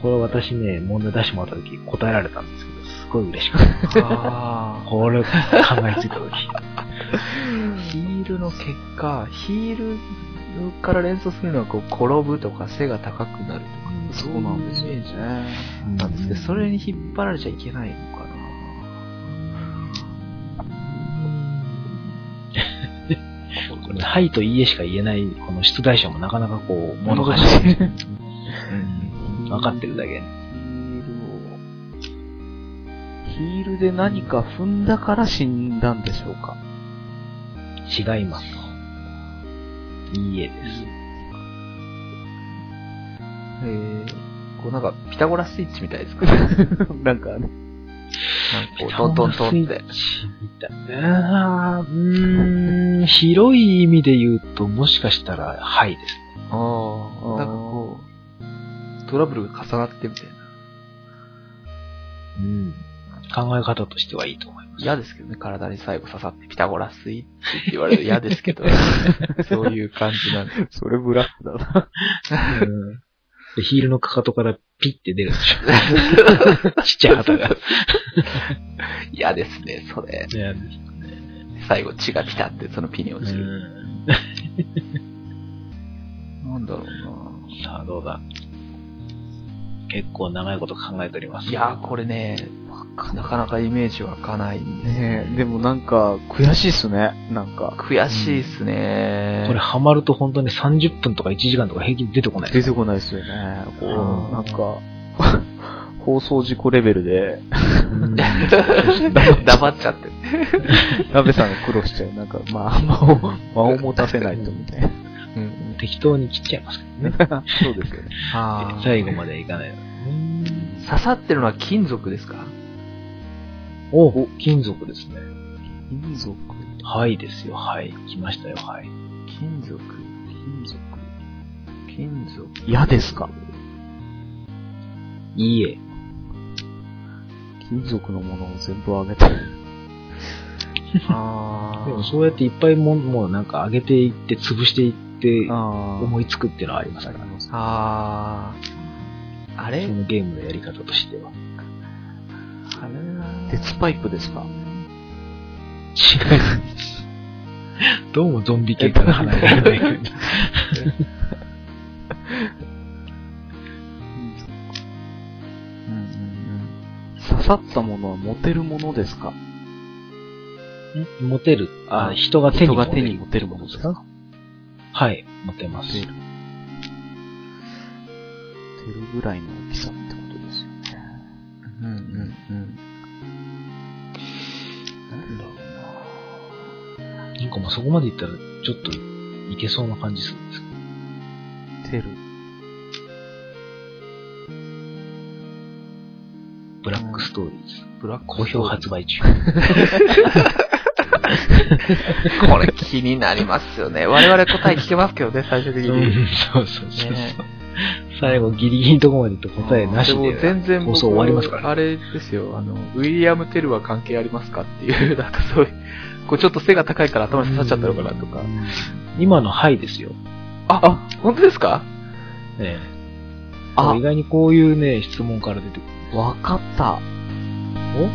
これ私ね、問題出してもらった時答えられたんですけど、すごい嬉しかった。あ これ考えついた時。ヒールの結果、ヒールから連想するのはこう転ぶとか背が高くなるとか、そうなんですよねなんですけど、それに引っ張られちゃいけないのかはいといいえしか言えない、この出題者もなかなかこう、物がしい。な。分かってるだけ。ヒールを、ヒールで何か踏んだから死んだんでしょうか？違います。いいえです。えー、こうなんか、ピタゴラスイッチみたいですか なんかね、トントントンって。うーん、広い意味で言うと、もしかしたら、はいです。ああ、なんかこう、トラブルが重なってみたいな。うん。考え方としてはいいと思います。嫌ですけどね、体に最後刺さってピタゴラスイッチって言われると嫌ですけど、そういう感じなんで。それブラックだな。うんでヒールのかかとからピッて出るでしょ。ちっちゃい旗が。嫌ですね、それ。いや最後血がピタってそのピに落ちる。うんなんだろうさあ、どうだ。結構長いこと考えております。な。いやー、これね、なかなかイメージ湧かないんで、ねえ、でもなんか、悔しいっすね。なんか、悔しいっすね。これハマると本当に30分とか1時間とか平均出てこない。出てこないっすよね。こうなんか、放送事故レベルで、うん 黙っちゃって。鍋さんが苦労しちゃう。なんか、まあ、間を、間を持たせないとみたいな。うん。適当に切っちゃいますけどね。そうですよね。最後までいかないの。刺さってるのは金属ですか？お、金属ですね。金属はいですよ、はい。来ましたよ、はい。金属金属金属嫌ですか？いいえ。金属のものを全部あげてる。あでもそうやっていっぱいもん、もうなんか上げていって、潰していって、あ思いつくっていうのはありますから。あー。あれ？そのゲームのやり方としては。あれ？な鉄パイプですか？違います。どうもゾンビ系から離れられない。刺さったものは持てるものですか？ん？持てる。あ、あ人が手に人が手に持てるものですか？はい、持てます。持てる。持てるぐらいの大きさうななんかもうそこまでいったら、ちょっといけそうな感じするんですけど。テル。ブラックストーリーズ。ブラック好評発売中。これ気になりますよね。我々答え聞けますけどね、最終的うに。ん、そうそうそうそう。ね最後ギリギリのとこまで行って答えなしで。も全然僕放送終わりますからねあれですよ、あの、ウィリアム・テルは関係ありますかっていう、なんかそういう、こうちょっと背が高いから頭に刺さっちゃったのかなとか。今のはいですよ。あ、あ、本当ですか？ええ。あ意外にこういうね、質問から出てくる。わかった。お？